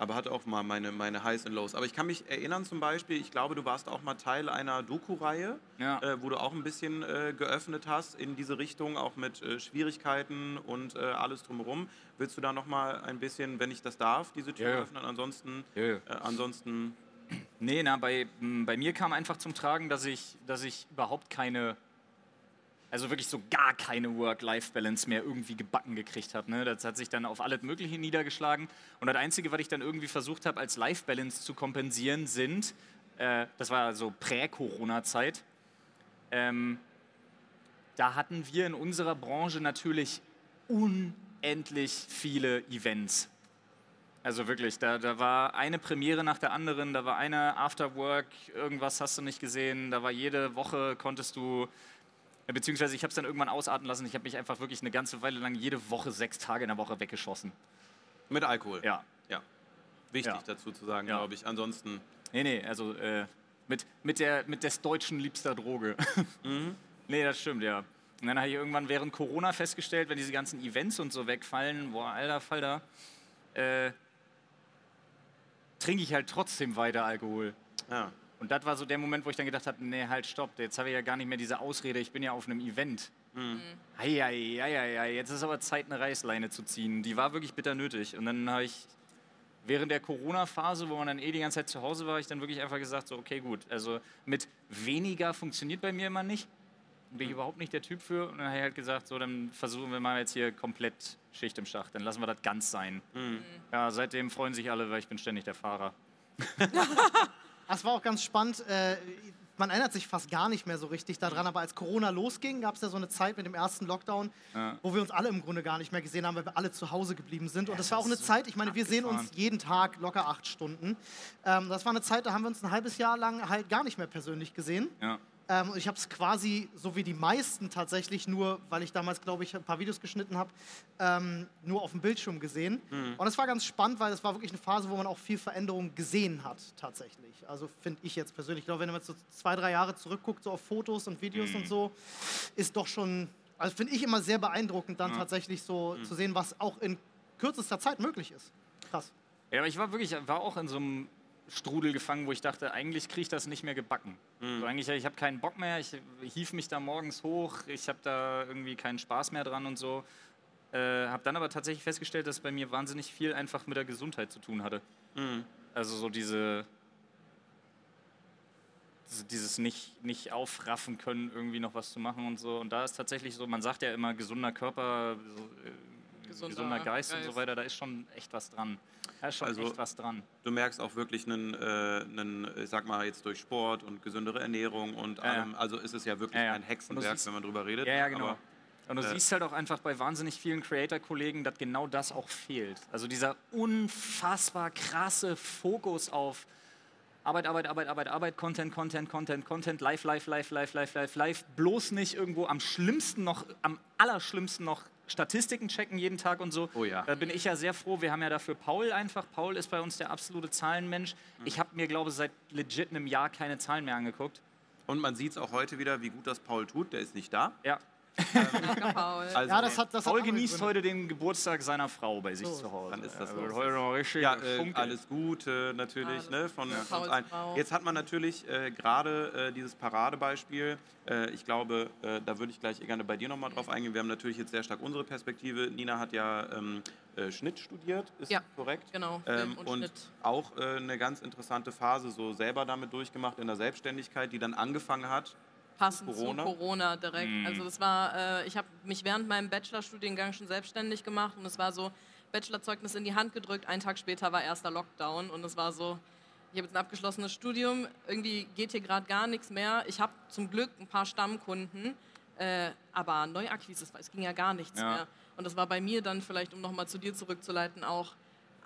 aber hat auch mal meine, meine Highs und Lows. Aber ich kann mich erinnern zum Beispiel, ich glaube, du warst auch mal Teil einer Doku-Reihe, ja. äh, wo du auch ein bisschen äh, geöffnet hast in diese Richtung, auch mit äh, Schwierigkeiten und äh, alles drumherum. Willst du da noch mal ein bisschen, wenn ich das darf, diese Tür ja, ja. öffnen? Ansonsten, äh, ansonsten Nee, na, bei, bei mir kam einfach zum Tragen, dass ich, dass ich überhaupt keine also wirklich so gar keine Work-Life-Balance mehr irgendwie gebacken gekriegt habe. Ne? Das hat sich dann auf alles Mögliche niedergeschlagen. Und das Einzige, was ich dann irgendwie versucht habe, als Life-Balance zu kompensieren, sind, äh, das war so Prä-Corona-Zeit, ähm, da hatten wir in unserer Branche natürlich unendlich viele Events. Also wirklich, da, da war eine Premiere nach der anderen, da war eine Afterwork, irgendwas hast du nicht gesehen, da war jede Woche, konntest du Beziehungsweise ich habe es dann irgendwann ausarten lassen. Ich habe mich einfach wirklich eine ganze Weile lang jede Woche, sechs Tage in der Woche weggeschossen. Mit Alkohol? Ja. Ja. Wichtig ja. dazu zu sagen, ja. glaube ich. Ansonsten. Nee, nee, also äh, mit, mit, der, mit des Deutschen liebster Droge. *laughs* Mhm. nee, das stimmt, ja. Und dann habe ich irgendwann während Corona festgestellt, wenn diese ganzen Events und so wegfallen, boah, alter Falter, äh, trinke ich halt trotzdem weiter Alkohol. Ja. Und das war so der Moment, wo ich dann gedacht habe, nee, halt, stopp, jetzt habe ich ja gar nicht mehr diese Ausrede, ich bin ja auf einem Event. Mhm. Eieieiei, jetzt ist aber Zeit, eine Reißleine zu ziehen. Die war wirklich bitter nötig. Und dann habe ich während der Corona-Phase, wo man dann eh die ganze Zeit zu Hause war, ich dann wirklich einfach gesagt, so, okay, gut, also mit weniger funktioniert bei mir immer nicht. Bin ich mhm. überhaupt nicht der Typ für. Und dann habe ich halt gesagt, so, dann versuchen wir mal jetzt hier komplett Schicht im Schacht. Dann lassen wir das ganz sein. Mhm. Ja, seitdem freuen sich alle, weil ich bin ständig der Fahrer. *laughs* *laughs* Das war auch ganz spannend. Äh, man erinnert sich fast gar nicht mehr so richtig daran, aber als Corona losging, gab es ja so eine Zeit mit dem ersten Lockdown, ja. wo wir uns alle im Grunde gar nicht mehr gesehen haben, weil wir alle zu Hause geblieben sind. Und das war auch eine Zeit, ich meine, wir sehen uns jeden Tag locker acht Stunden. Ähm, das war eine Zeit, da haben wir uns ein halbes Jahr lang halt gar nicht mehr persönlich gesehen. Ja. Ähm, ich habe es quasi, so wie die meisten tatsächlich, nur, weil ich damals, glaube ich, ein paar Videos geschnitten habe, ähm, nur auf dem Bildschirm gesehen. Mhm. Und es war ganz spannend, weil es war wirklich eine Phase, wo man auch viel Veränderung gesehen hat, tatsächlich. Also finde ich jetzt persönlich. Ich glaube, wenn man so zwei, drei Jahre zurückguckt, so auf Fotos und Videos mhm. und so, ist doch schon, also finde ich immer sehr beeindruckend, dann mhm. tatsächlich so zu sehen, was auch in kürzester Zeit möglich ist. Krass. Ja, aber ich war wirklich, war auch in so einem Strudel gefangen, wo ich dachte, eigentlich kriege ich das nicht mehr gebacken. Mhm. So, eigentlich, ich habe keinen Bock mehr, ich hief mich da morgens hoch, ich habe da irgendwie keinen Spaß mehr dran und so. Äh, habe dann aber tatsächlich festgestellt, dass bei mir wahnsinnig viel einfach mit der Gesundheit zu tun hatte. Mhm. Also so diese, dieses nicht, nicht aufraffen können, irgendwie noch was zu machen und so. Und da ist tatsächlich so, man sagt ja immer, gesunder Körper, äh, gesunder, gesunder Geist, Geist, und so weiter, da ist schon echt was dran. Da ist schon also, echt was dran. Du merkst auch wirklich einen, äh, einen, ich sag mal jetzt durch Sport und gesündere Ernährung und ja, allem, also ist es ja wirklich ja, ein Hexenwerk, siehst, wenn man drüber redet. Ja, ja genau. Aber, und du äh, siehst halt auch einfach bei wahnsinnig vielen Creator-Kollegen, dass genau das auch fehlt. Also dieser unfassbar krasse Fokus auf Arbeit, Arbeit, Arbeit, Arbeit, Arbeit, Content, Content, Content, Content, live, live, live, live, live, live, live. Bloß nicht irgendwo am schlimmsten noch, am allerschlimmsten noch Statistiken checken jeden Tag und so. Oh ja. Da bin ich ja sehr froh. Wir haben ja dafür Paul einfach. Paul ist bei uns der absolute Zahlenmensch. Ich habe mir, glaube ich, seit legit einem Jahr keine Zahlen mehr angeguckt. Und man sieht es auch heute wieder, wie gut das Paul tut. Der ist nicht da. Ja. Danke, Paul. Also, Ja, das hat, das Paul genießt Gründe. heute den Geburtstag seiner Frau bei sich So, zu Hause. dann ist das so. wird heute noch richtig ja, äh, alles Gute natürlich Alles ne, von, von uns allen. Jetzt hat man natürlich äh, gerade äh, dieses Paradebeispiel. Äh, ich glaube, äh, da würde ich gleich gerne bei dir nochmal drauf eingehen. Wir haben natürlich jetzt sehr stark unsere Perspektive. Nina hat ja ähm, äh, Schnitt studiert, ist Ja, korrekt? genau, Ähm, und und auch äh, eine ganz interessante Phase so selber damit durchgemacht in der Selbstständigkeit, die dann angefangen hat. Passend Corona? zu Corona direkt. Also das war, äh, ich habe mich während meinem Bachelorstudiengang schon selbstständig gemacht und es war so, Bachelorzeugnis in die Hand gedrückt, einen Tag später war erster Lockdown und es war so, ich habe jetzt ein abgeschlossenes Studium, irgendwie geht hier gerade gar nichts mehr. Ich habe zum Glück ein paar Stammkunden, äh, aber Neuakquise, es war- es ging ja gar nichts Ja. mehr. Und das war bei mir dann vielleicht, um nochmal zu dir zurückzuleiten, auch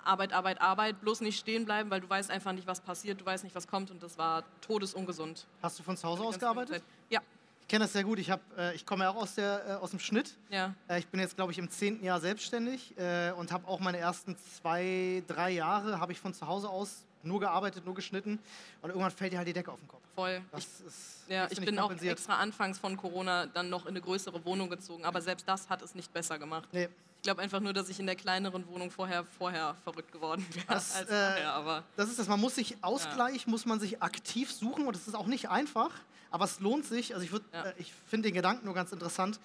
Arbeit, Arbeit, Arbeit, bloß nicht stehen bleiben, weil du weißt einfach nicht, was passiert, du weißt nicht, was kommt und das war todesungesund. Hast du von zu Hause aus gearbeitet? Ja, Ich kenne das sehr gut. Ich, hab, äh, ich komme ja auch aus, der, äh, aus dem Schnitt. ja. Äh, ich bin jetzt, glaube ich, im zehnten Jahr selbstständig äh, und habe auch meine ersten zwei, drei Jahre habe ich von zu Hause aus nur gearbeitet, nur geschnitten. Und irgendwann fällt dir halt die Decke auf den Kopf. Voll. Das Ich, ist, ja, ich bin auch extra anfangs von Corona dann noch in eine größere Wohnung gezogen, aber selbst das hat es nicht besser gemacht. Nee, glaube einfach nur, dass ich in der kleineren Wohnung vorher, vorher verrückt geworden *laughs* wäre Das, als äh, vorher, aber das ist das. Man muss sich Ausgleich, muss man sich aktiv suchen und es ist auch nicht einfach, aber es lohnt sich. Also ich, würd- Ja. äh, ich finde den Gedanken nur ganz interessant,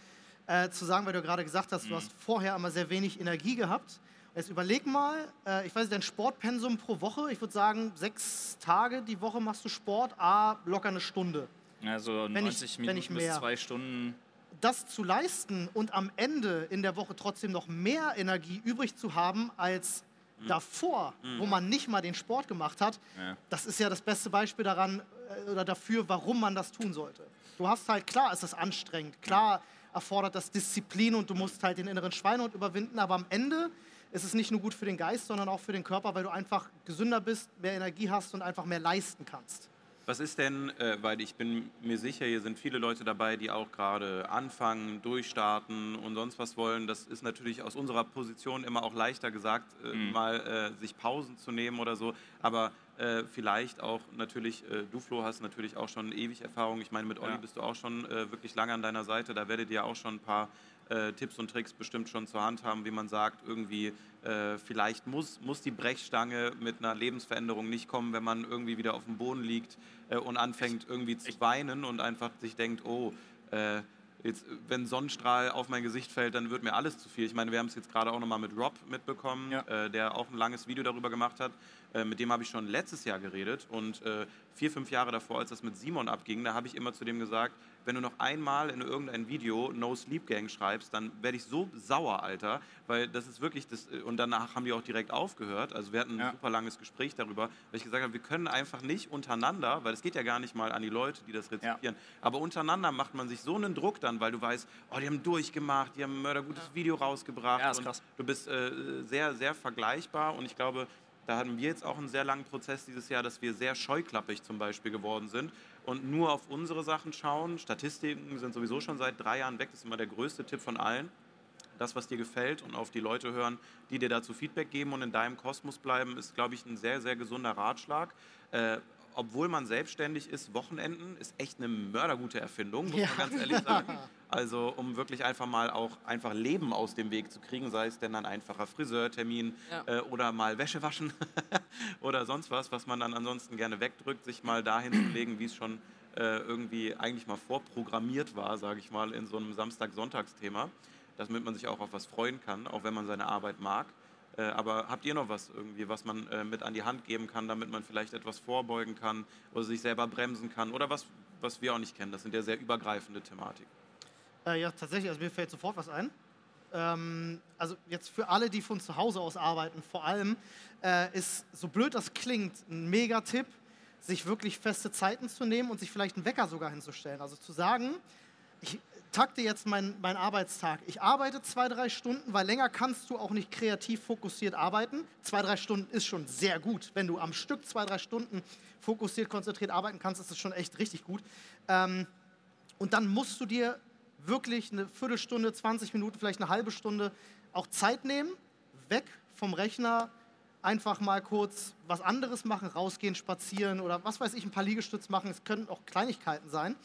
äh, zu sagen, weil du gerade gesagt hast, Mhm. du hast vorher immer sehr wenig Energie gehabt. Jetzt überleg mal, äh, ich weiß nicht, dein Sportpensum pro Woche, ich würde sagen, sechs Tage die Woche machst du Sport, a locker eine Stunde. Also Wenn ich- 90 wenn Minuten ich bis mehr- zwei Stunden. Das zu leisten und am Ende in der Woche trotzdem noch mehr Energie übrig zu haben als davor, wo man nicht mal den Sport gemacht hat, Ja. das ist ja das beste Beispiel daran äh, oder dafür, warum man das tun sollte. Du hast halt, klar ist das anstrengend, klar erfordert das Disziplin und du musst halt den inneren Schweinehund überwinden, aber am Ende ist es nicht nur gut für den Geist, sondern auch für den Körper, weil du einfach gesünder bist, mehr Energie hast und einfach mehr leisten kannst. Was ist denn, äh, weil ich bin mir sicher, hier sind viele Leute dabei, die auch gerade anfangen, durchstarten und sonst was wollen. Das ist natürlich aus unserer Position immer auch leichter gesagt, äh, mal äh, sich Pausen zu nehmen oder so. Aber vielleicht auch natürlich, du Flo hast natürlich auch schon ewig Erfahrung. Ich meine, mit Olli Ja. bist du auch schon wirklich lange an deiner Seite. Da werdet ihr auch schon ein paar äh, Tipps und Tricks bestimmt schon zur Hand haben, wie man sagt, irgendwie äh, vielleicht muss, muss die Brechstange mit einer Lebensveränderung nicht kommen, wenn man irgendwie wieder auf dem Boden liegt äh, und anfängt irgendwie zu weinen und einfach sich denkt, oh, äh, jetzt, wenn Sonnenstrahl auf mein Gesicht fällt, dann wird mir alles zu viel. Ich meine, wir haben es jetzt gerade auch nochmal mit Rob mitbekommen, Ja. äh, der auch ein langes Video darüber gemacht hat. Äh, mit dem habe ich schon letztes Jahr geredet und äh, vier, fünf Jahre davor, als das mit Simon abging, da habe ich immer zu dem gesagt, wenn du noch einmal in irgendein Video No Sleep Gang schreibst, dann werde ich so sauer, Alter, weil das ist wirklich das. Und danach haben die auch direkt aufgehört. Also wir hatten ein Ja. super langes Gespräch darüber, weil ich gesagt habe, wir können einfach nicht untereinander, weil es geht ja gar nicht mal an die Leute, die das rezipieren, aber untereinander macht man sich so einen Druck dann, weil du weißt, oh, die haben durchgemacht, die haben ein mördergutes Video rausgebracht. Ja, ist und krass. Du bist äh, sehr, sehr vergleichbar und ich glaube, da hatten wir jetzt auch einen sehr langen Prozess dieses Jahr, dass wir sehr scheuklappig zum Beispiel geworden sind und nur auf unsere Sachen schauen. Statistiken sind sowieso schon seit drei Jahren weg, das ist immer der größte Tipp von allen. Das, was dir gefällt und auf die Leute hören, die dir dazu Feedback geben und in deinem Kosmos bleiben, ist, glaube ich, ein sehr, sehr gesunder Ratschlag. Äh, obwohl man selbstständig ist, Wochenenden ist echt eine mördergute Erfindung, muss Ja. man ganz ehrlich sagen. Also um wirklich einfach mal auch einfach Leben aus dem Weg zu kriegen, sei es denn ein einfacher Friseurtermin Ja. äh, oder mal Wäsche waschen *laughs* oder sonst was, was man dann ansonsten gerne wegdrückt, sich mal dahin zu legen, wie es schon äh, irgendwie eigentlich mal vorprogrammiert war, sage ich mal, in so einem Samstag-Sonntagsthema, damit man sich auch auf was freuen kann, auch wenn man seine Arbeit mag. Äh, aber habt ihr noch was irgendwie, was man äh, mit an die Hand geben kann, damit man vielleicht etwas vorbeugen kann oder sich selber bremsen kann oder was, was wir auch nicht kennen? Das sind ja sehr übergreifende Thematiken. Äh, ja, tatsächlich, also mir fällt sofort was ein. Ähm, also jetzt für alle, die von zu Hause aus arbeiten, vor allem äh, ist, so blöd das klingt, ein Mega-Tipp, sich wirklich feste Zeiten zu nehmen und sich vielleicht einen Wecker sogar hinzustellen. Also zu sagen, ich, takte jetzt meinen mein Arbeitstag. Ich arbeite zwei, drei Stunden, weil länger kannst du auch nicht kreativ fokussiert arbeiten. Zwei, drei Stunden ist schon sehr gut. Wenn du am Stück zwei, drei Stunden fokussiert, konzentriert arbeiten kannst, ist das schon echt richtig gut. Ähm, und dann musst du dir wirklich eine Viertelstunde, 20 Minuten, vielleicht eine halbe Stunde auch Zeit nehmen, weg vom Rechner, einfach mal kurz was anderes machen, rausgehen, spazieren oder was weiß ich, ein paar Liegestütz machen. Es können auch Kleinigkeiten sein.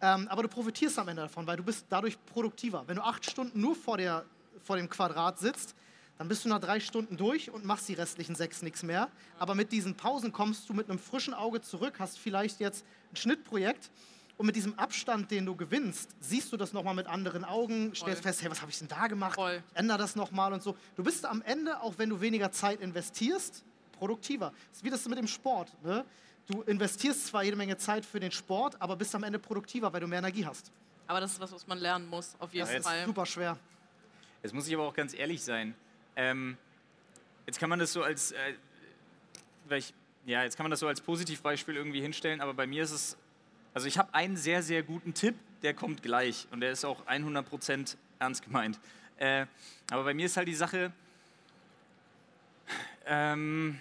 Ähm, aber du profitierst am Ende davon, weil du bist dadurch produktiver. Wenn du acht Stunden nur vor, der, vor dem Quadrat sitzt, dann bist du nach drei Stunden durch und machst die restlichen sechs nichts mehr. Aber mit diesen Pausen kommst du mit einem frischen Auge zurück, hast vielleicht jetzt ein Schnittprojekt und mit diesem Abstand, den du gewinnst, siehst du das nochmal mit anderen Augen, stellst fest, hey, was habe ich denn da gemacht? Voll. Ich ändere das nochmal und so. Du bist am Ende, auch wenn du weniger Zeit investierst, produktiver. Das ist wie das mit dem Sport. Ne? Du investierst zwar jede Menge Zeit für den Sport, aber bist am Ende produktiver, weil du mehr Energie hast. Aber das ist was, was man lernen muss, auf jeden Das ist Fall. super schwer. Jetzt muss ich aber auch ganz ehrlich sein. Ähm, jetzt kann man das so als, äh, weil ich, ja, jetzt kann man das so als Positivbeispiel irgendwie hinstellen, aber bei mir ist es, also ich habe einen sehr, sehr guten Tipp, der kommt gleich und der ist auch 100% ernst gemeint. Äh, aber bei mir ist halt die Sache, ähm,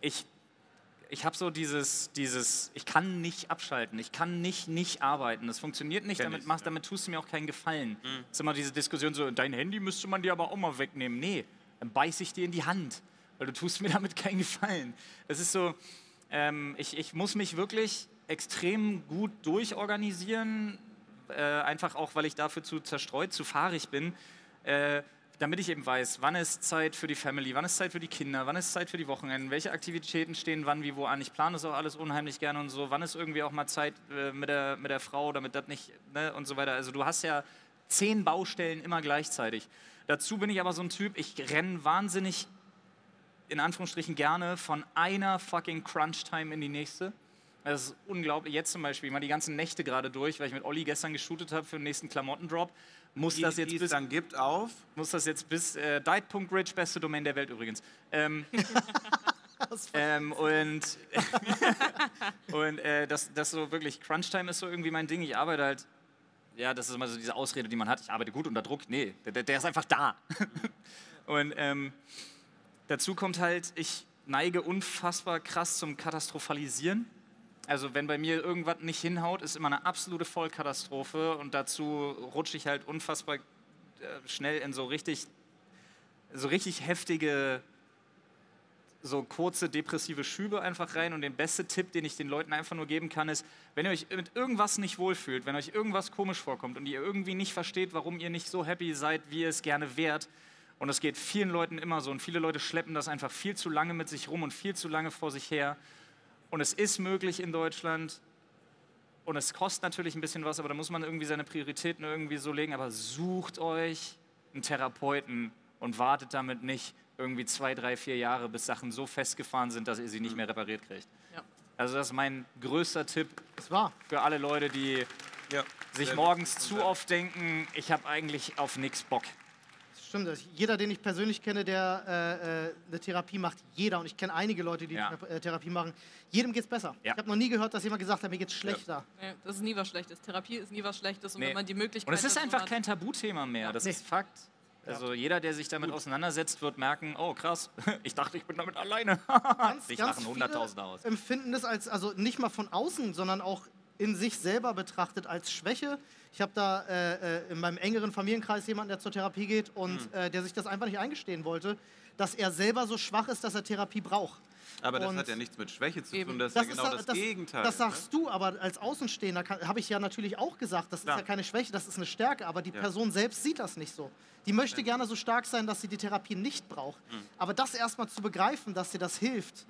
ich, ich habe so dieses, dieses, ich kann nicht abschalten, ich kann nicht nicht arbeiten, das funktioniert nicht, damit, machst, ja. damit tust du mir auch keinen Gefallen. Das ist immer diese Diskussion so, dein Handy müsste man dir aber auch mal wegnehmen. Nee, dann beiß ich dir in die Hand, weil du tust mir *laughs* damit keinen Gefallen. Das ist so, ähm, ich, ich muss mich wirklich extrem gut durchorganisieren, äh, einfach auch, weil ich dafür zu zerstreut, zu fahrig bin, äh, damit ich eben weiß, wann ist Zeit für die Family, wann ist Zeit für die Kinder, wann ist Zeit für die Wochenenden, welche Aktivitäten stehen wann, wie, wo an. Ich plane das auch alles unheimlich gerne und so. Wann ist irgendwie auch mal Zeit äh, mit, der, mit der Frau, damit das nicht, ne, und so weiter. Also du hast ja zehn Baustellen immer gleichzeitig. Dazu bin ich aber so ein Typ, ich renne wahnsinnig, in Anführungsstrichen gerne, von einer fucking Crunch-Time in die nächste. Das ist unglaublich. Jetzt zum Beispiel, mal die ganzen Nächte gerade durch, weil ich mit Olli gestern geshootet habe für den nächsten Klamottendrop. Muss Die, das jetzt die es bis dann gibt auf. muss das jetzt bis äh, Diet.rich, beste Domain der Welt übrigens. Ähm, *laughs* *laughs* ähm, und *laughs* und äh, das, das so wirklich, Crunchtime ist so irgendwie mein Ding. Ich arbeite halt, ja, das ist immer so diese Ausrede, die man hat. Ich arbeite gut unter Druck. Nee, der, der ist einfach da. und ähm, dazu kommt halt, ich neige unfassbar krass zum Katastrophalisieren. Also wenn bei mir irgendwas nicht hinhaut, ist immer eine absolute Vollkatastrophe und dazu rutsche ich halt unfassbar äh, schnell in so richtig, so richtig heftige, so kurze depressive Schübe einfach rein. Und den beste Tipp, den ich den Leuten einfach nur geben kann, ist, wenn ihr euch mit irgendwas nicht wohlfühlt, wenn euch irgendwas komisch vorkommt und ihr irgendwie nicht versteht, warum ihr nicht so happy seid, wie ihr es gerne wärt, und es geht vielen Leuten immer so und viele Leute schleppen das einfach viel zu lange mit sich rum und viel zu lange vor sich her. Und es ist möglich in Deutschland. Und es kostet natürlich ein bisschen was, aber da muss man irgendwie seine Prioritäten irgendwie so legen. Aber sucht euch einen Therapeuten und wartet damit nicht irgendwie zwei, drei, vier Jahre, bis Sachen so festgefahren sind, dass ihr sie nicht mehr repariert kriegt. Ja. Also das ist mein größter Tipp für alle Leute, die Ja, sich morgens zu oft denken, ich habe eigentlich auf nichts Bock. Das stimmt. das. Jeder, den ich persönlich kenne, der äh, äh, eine Therapie macht, jeder, und ich kenne einige Leute, die Ja. Thera- äh, Therapie machen, jedem geht es besser. Ja. Ich habe noch nie gehört, dass jemand gesagt hat, mir geht es schlechter. Nee, das ist nie was Schlechtes. Therapie ist nie was Schlechtes. Und Nee. wenn man die Möglichkeit Und es ist einfach hat, kein Tabuthema mehr, das Nee. ist Fakt. Also jeder, der sich damit auseinandersetzt, wird merken, oh krass, *laughs* ich dachte, ich bin damit alleine. Ganz, *laughs* Sich ganz lachen Hunderttausende aus. empfinden es als, also nicht mal von außen, sondern auch in sich selber betrachtet als Schwäche. Ich habe da äh, äh, in meinem engeren Familienkreis jemanden, der zur Therapie geht und Hm. äh, der sich das einfach nicht eingestehen wollte, dass er selber so schwach ist, dass er Therapie braucht. Aber das Und hat ja nichts mit Schwäche zu Eben. tun, das ist Das ja ist genau ja- das, das- Gegenteil. Das ne? sagst du, aber als Außenstehender habe ich ja natürlich auch gesagt, das ist Klar. ja keine Schwäche, das ist eine Stärke, aber die Ja. Person selbst sieht das nicht so. Die möchte gerne so stark sein, dass sie die Therapie nicht braucht. Hm. Aber das erstmal zu begreifen, dass dir das hilft,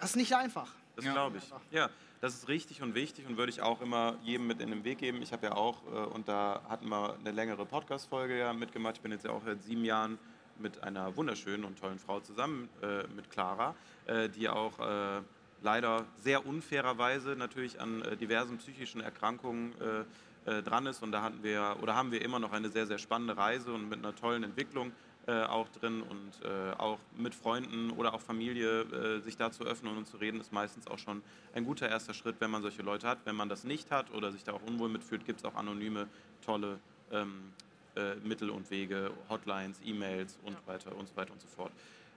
das ist nicht einfach. Das Ja. glaube ich. Ja, das ist richtig und wichtig und würde ich auch immer jedem mit in den Weg geben. Ich habe ja auch, äh, und da hatten wir eine längere Podcast-Folge ja mitgemacht. Ich bin jetzt ja auch seit sieben Jahren mit einer wunderschönen und tollen Frau zusammen, äh, mit Clara, äh, die auch äh, leider sehr unfairerweise natürlich an äh, diversen psychischen Erkrankungen äh, dran ist. Und da hatten wir oder haben wir immer noch eine sehr, sehr spannende Reise und mit einer tollen Entwicklung. Äh, auch drin und äh, auch mit Freunden oder auch Familie äh, sich da zu öffnen und zu reden, ist meistens auch schon ein guter erster Schritt, wenn man solche Leute hat. Wenn man das nicht hat oder sich da auch unwohl mitfühlt, gibt es auch anonyme, tolle ähm, äh, Mittel und Wege, Hotlines, E-Mails und weiter und so weiter und so fort.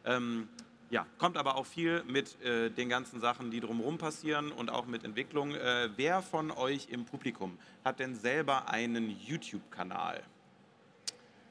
Ähm, ja, kommt aber auch viel mit äh, den ganzen Sachen, die drumherum passieren und auch mit Entwicklung. Äh, wer von euch im Publikum hat denn selber einen YouTube-Kanal?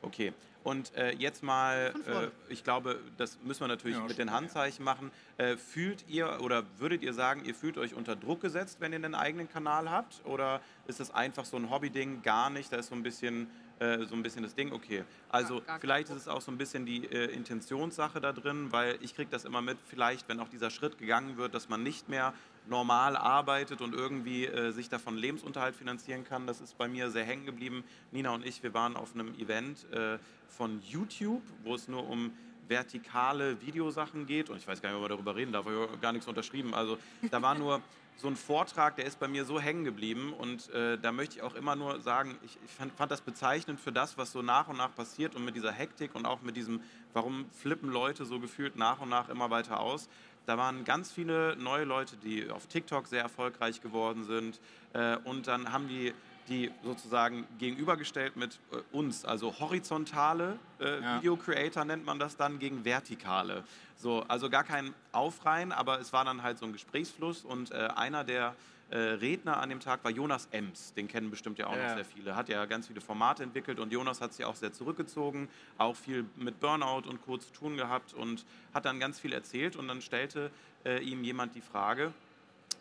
Okay. Und äh, jetzt mal, äh, ich glaube, das müssen wir natürlich Ja, mit den Handzeichen machen. Äh, fühlt ihr oder würdet ihr sagen, ihr fühlt euch unter Druck gesetzt, wenn ihr einen eigenen Kanal habt? Oder ist das einfach so ein Hobby-Ding? Gar nicht. Da ist so ein bisschen, äh, so ein bisschen das Ding. Okay. Also gar kein vielleicht ist es auch so ein bisschen die äh, Intentionssache da drin, weil ich kriege das immer mit, vielleicht, wenn auch dieser Schritt gegangen wird, dass man nicht mehr normal arbeitet und irgendwie äh, sich davon Lebensunterhalt finanzieren kann. Das ist bei mir sehr hängen geblieben. Nina und ich, wir waren auf einem Event äh, von YouTube, wo es nur um vertikale Videosachen geht. Und ich weiß gar nicht, ob wir darüber reden darf, ich habe gar nichts unterschrieben. Also da war nur so ein Vortrag, der ist bei mir so hängen geblieben. Und äh, da möchte ich auch immer nur sagen, ich, ich fand, fand das bezeichnend für das, was so nach und nach passiert und mit dieser Hektik und auch mit diesem, warum flippen Leute so gefühlt nach und nach immer weiter aus. Da waren ganz viele neue Leute, die auf TikTok sehr erfolgreich geworden sind. Äh, und dann haben die die sozusagen gegenübergestellt mit äh, uns, also horizontale äh, Ja. Video-Creator nennt man das dann, gegen vertikale. So, also gar kein Aufreihen, aber es war dann halt so ein Gesprächsfluss und äh, einer der Redner an dem Tag war Jonas Ems, den kennen bestimmt ja auch Ja. noch sehr viele, hat ja ganz viele Formate entwickelt und Jonas hat sich auch sehr zurückgezogen, auch viel mit Burnout und Co. zu tun gehabt und hat dann ganz viel erzählt und dann stellte äh, ihm jemand die Frage,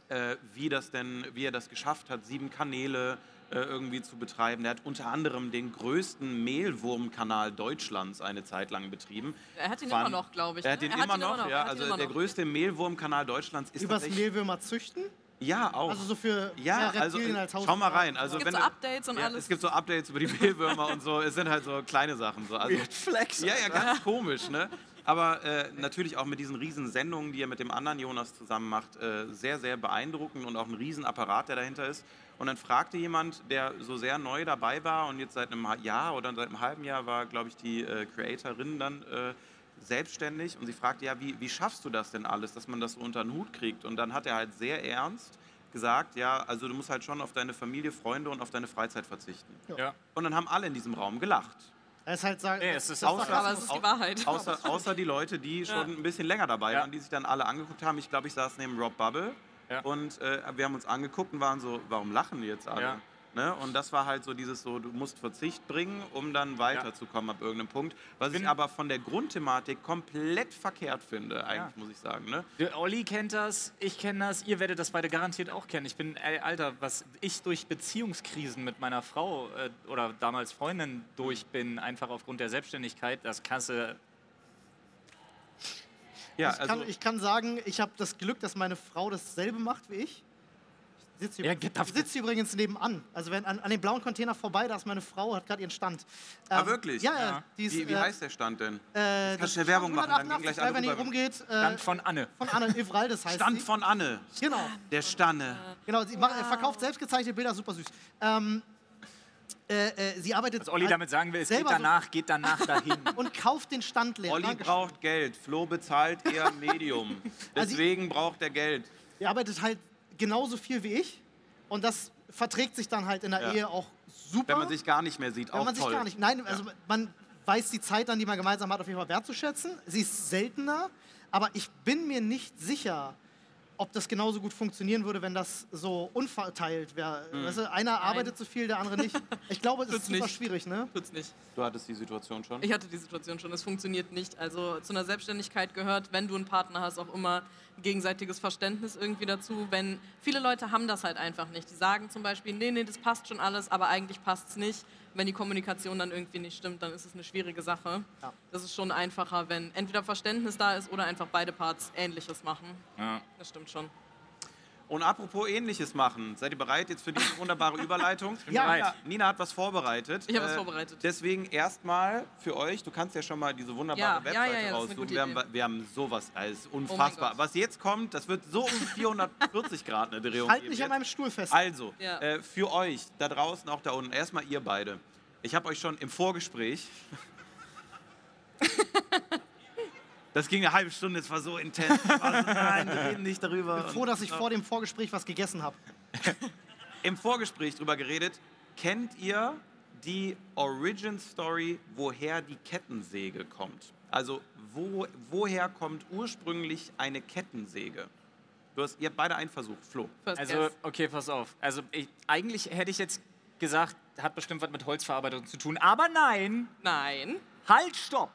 äh, wie das denn, wie er das geschafft hat, sieben Kanäle äh, irgendwie zu betreiben. Er hat unter anderem den größten Mehlwurmkanal Deutschlands eine Zeit lang betrieben. Er hat ihn Fand- immer noch, glaube ich. Er hat ne? den immer noch, ja. ihn Also der größte Mehlwurmkanal Deutschlands ist Übers tatsächlich. Mehlwürmer züchten? Ja, auch. Also so für ja, mehr also als Haus. schau mal rein. Also Es gibt wenn so Updates und ja, alles. Es gibt so Updates über die *laughs* Mehlwürmer und so. Es sind halt so kleine Sachen. So. Also, Flex. ja, ja, ganz komisch, ne? Aber äh, natürlich auch mit diesen riesen Sendungen, die er mit dem anderen Jonas zusammen macht, äh, sehr, sehr beeindruckend und auch ein riesen Apparat, der dahinter ist. Und dann fragte jemand, der so sehr neu dabei war und jetzt seit einem Jahr oder seit einem halben Jahr war, glaube ich, die äh, Creatorin dann äh, selbstständig und sie fragte, ja, wie, wie schaffst du das denn alles, dass man das so unter den Hut kriegt? Und dann hat er halt sehr ernst gesagt, ja, also du musst halt schon auf deine Familie, Freunde und auf deine Freizeit verzichten. Ja. Und dann haben alle in diesem Raum gelacht. Ist halt sagen, Nee, es ist war Aber es ist die Wahrheit. Außer, *laughs* außer die Leute, die schon ein bisschen länger dabei Ja. waren, die sich dann alle angeguckt haben. Ich glaube, ich saß neben Rob Bubble Ja. und äh, wir haben uns angeguckt und waren so, warum lachen die jetzt alle? Ja. Ne? Und das war halt so dieses so, du musst Verzicht bringen, um dann weiterzukommen ab irgendeinem Punkt. Was ich Bin- aber von der Grundthematik komplett verkehrt finde, eigentlich, Ja. muss ich sagen. Ne? Der Olli kennt das, ich kenne das, ihr werdet das beide garantiert auch kennen. Ich bin, ey, Alter, was ich durch Beziehungskrisen mit meiner Frau äh, oder damals Freundin durch bin, einfach aufgrund der Selbstständigkeit, das kannst du. Ja, ich, kann, also, ich kann sagen, ich habe das Glück, dass meine Frau dasselbe macht wie ich. Ich sitze Ja, sitzt übrigens nebenan. Also wenn an, an dem blauen Container vorbei, da ist meine Frau, hat gerade ihren Stand. Ah, Ähm, wirklich? Ja, ja. Ja. Die ist, wie, wie äh, heißt der Stand denn? Äh, Kannst schnell Werbung machen, dann gehen gleich alle wenn ihr rumgeht. Äh, Stand von Anne. von Anne Evraldes heißt Stand sie. von Anne, Genau, der Stanne. genau. Sie macht, verkauft selbstgezeichnete Bilder, super süß. Ähm, äh, äh, sie arbeitet Was Olli damit sagen will, es geht selber so- danach, geht danach dahin. *laughs* und kauft den Stand leer. Olli Dankeschön. braucht Geld, Flo bezahlt eher Medium. *laughs* Also- Deswegen braucht er Geld. Er arbeitet halt genauso viel wie ich und das verträgt sich dann halt in der Ja. Ehe auch super. Wenn man sich gar nicht mehr sieht, Wenn auch man toll. sich gar nicht. Nein, also man weiß die Zeit dann, die man gemeinsam hat, auf jeden Fall wertzuschätzen. Sie ist seltener, aber ich bin mir nicht sicher, ob das genauso gut funktionieren würde, wenn das so unverteilt wäre. Hm. Weißt du, einer arbeitet so viel, der andere nicht. Ich glaube, es ist super nicht. schwierig, ne? Tut's nicht. Du hattest die Situation schon. Ich hatte die Situation schon, es funktioniert nicht. Also zu einer Selbstständigkeit gehört, wenn du einen Partner hast, auch immer gegenseitiges Verständnis irgendwie dazu. Wenn viele Leute haben das halt einfach nicht. Die sagen zum Beispiel, nee, nee, das passt schon alles, aber eigentlich passt es nicht. Wenn die Kommunikation dann irgendwie nicht stimmt, dann ist es eine schwierige Sache. Ja. Das ist schon einfacher, wenn entweder Verständnis da ist oder einfach beide Parts Ähnliches machen. Ja. Das stimmt schon. Und apropos Ähnliches machen, seid ihr bereit jetzt für diese wunderbare *laughs* Überleitung? Ja. Nina, Nina hat was vorbereitet. Äh, Ich hab was vorbereitet. Deswegen erstmal für euch, du kannst ja schon mal diese wunderbare Ja, Webseite ja, raussuchen. wir, haben. Oh wir haben sowas, das ist unfassbar. Gott. was jetzt kommt, das wird so um 440 Grad eine Drehung Halt geben nicht an jetzt. meinem Stuhl fest. Also, äh, für euch da draußen, auch da unten, erstmal ihr beide. Ich habe euch schon im Vorgespräch Das ging eine halbe Stunde, es war so intens. Ich war so, nein, wir reden nicht darüber. Froh, dass ich vor dem Vorgespräch was gegessen habe. *laughs* Im Vorgespräch drüber geredet. Kennt ihr die Origin Story, woher die Kettensäge kommt? Also, wo, woher kommt ursprünglich eine Kettensäge? Du hast, ihr habt beide einen Versuch. Flo. Also, okay, pass auf. Also, ich, eigentlich hätte ich jetzt gesagt, hat bestimmt was mit Holzverarbeitung zu tun. Aber nein, Nein. halt, stopp.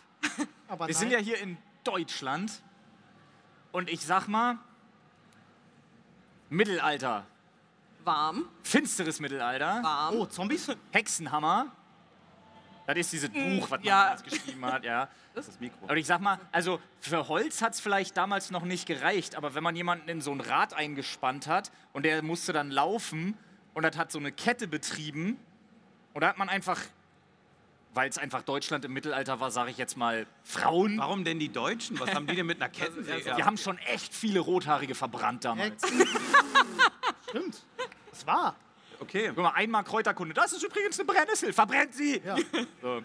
Aber Wir sind ja hier in Deutschland. Und ich sag mal, Mittelalter. Warm. Finsteres Mittelalter. Warm. Oh, Zombies? Hexenhammer. Das ist dieses Buch, was man ja. damals geschrieben hat, ja. *laughs* Das ist das Mikro. Aber ich sag mal, also für Holz hat es vielleicht damals noch nicht gereicht, aber wenn man jemanden in so ein Rad eingespannt hat und der musste dann laufen und das hat so eine Kette betrieben und da hat man einfach, weil es einfach Deutschland im Mittelalter war, sage ich jetzt mal, Frauen. Warum denn die Deutschen? Was haben die denn mit einer Kettensäge? Wir haben schon echt viele Rothaarige verbrannt damals. *laughs* Stimmt. Es war. Okay. Guck mal, einmal Kräuterkunde. Das ist übrigens eine Brennnessel. Verbrennt sie! Ja. *laughs* So.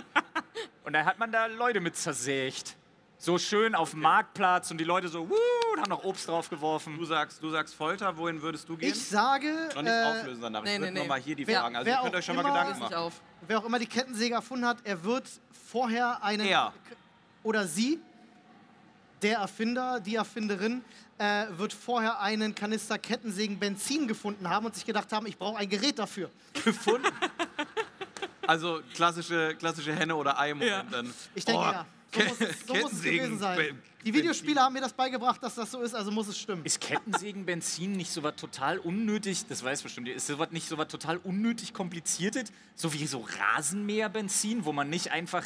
Und da hat man da Leute mit zersägt. So schön auf dem Marktplatz und die Leute so, wuh, und haben noch Obst draufgeworfen. Du sagst, du sagst Folter, wohin würdest du gehen? Ich sage, noch nicht äh, auflösen danach. nee, ich würde nee, nee. nochmal hier die Wer- Fragen. Also wer ihr könnt auch euch schon mal Gedanken machen. auf. Wer auch immer die Kettensäge erfunden hat, er wird vorher einen. Er. Oder sie, der Erfinder, die Erfinderin, äh, wird vorher einen Kanister Kettensägen Benzin gefunden haben und sich gedacht haben, ich brauche ein Gerät dafür. Gefunden? Also klassische, klassische Henne- oder Ei-Moment Ja. dann. Ich denke, Oh, ja. So muss, es, so muss es Kettensägen, gewesen sein. Die Videospiele haben mir das beigebracht, dass das so ist, also muss es stimmen. Ist Kettensägenbenzin nicht so was total unnötig, das weiß bestimmt, ihr, ist sowas nicht so was total unnötig kompliziertes, so wie so Rasenmäherbenzin, wo man nicht einfach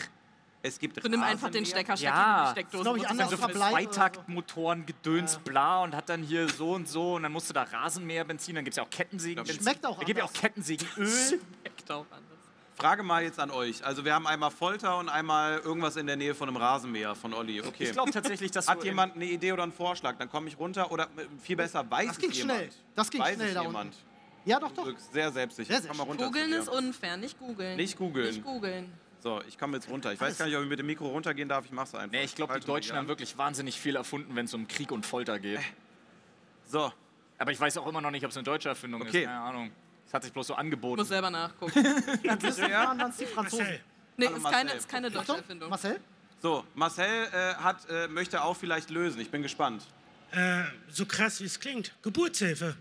Es gibt Du nimm einfach den Rasenmäher. Stecker, steck Ja. ihn in die Ist, Steckdose. glaub ich, und anders so. Zweitaktmotoren gedöns bla und hat dann hier so und so und dann musst du da Rasenmäherbenzin, dann gibt es ja auch Kettensägenbenzin. Schmeckt auch Da gibt ja auch anders. Kettensägenöl. Schmeckt auch anders. Frage mal jetzt an euch. Also wir haben einmal Folter und einmal irgendwas in der Nähe von einem Rasenmäher von Olli. Okay. Ich glaube tatsächlich, dass Hat so jemand eine Idee oder einen Vorschlag? Dann komme ich runter oder äh, viel besser, weiß Das es ging jemand? schnell. Das ging weiß schnell es da jemand? Ja, doch, doch. Sehr selbstsicher. Sehr, sehr Komm mal runter Googeln ist unfair, nicht googeln. Nicht googeln. Nicht googeln. So, ich komme jetzt runter. Ich weiß gar nicht, ob ich mit dem Mikro runtergehen darf. Ich mache es einfach. Nee, ich glaube, die Halte mal Deutschen haben an. wirklich wahnsinnig viel erfunden, wenn es um Krieg und Folter geht. So, Aber ich weiß auch immer noch nicht, ob es eine deutsche Erfindung Okay. ist. Keine Ahnung. Hat sich bloß so Ich angeboten. muss selber nachgucken. *laughs* Dann waren es die Franzosen. Marcel, Nee, Hallo ist keine, ist keine deutsche Achtung, Erfindung. Marcel? so. Marcel äh, hat, äh, möchte auch vielleicht lösen. Ich bin gespannt. äh, so krass wie es klingt, Geburtshilfe.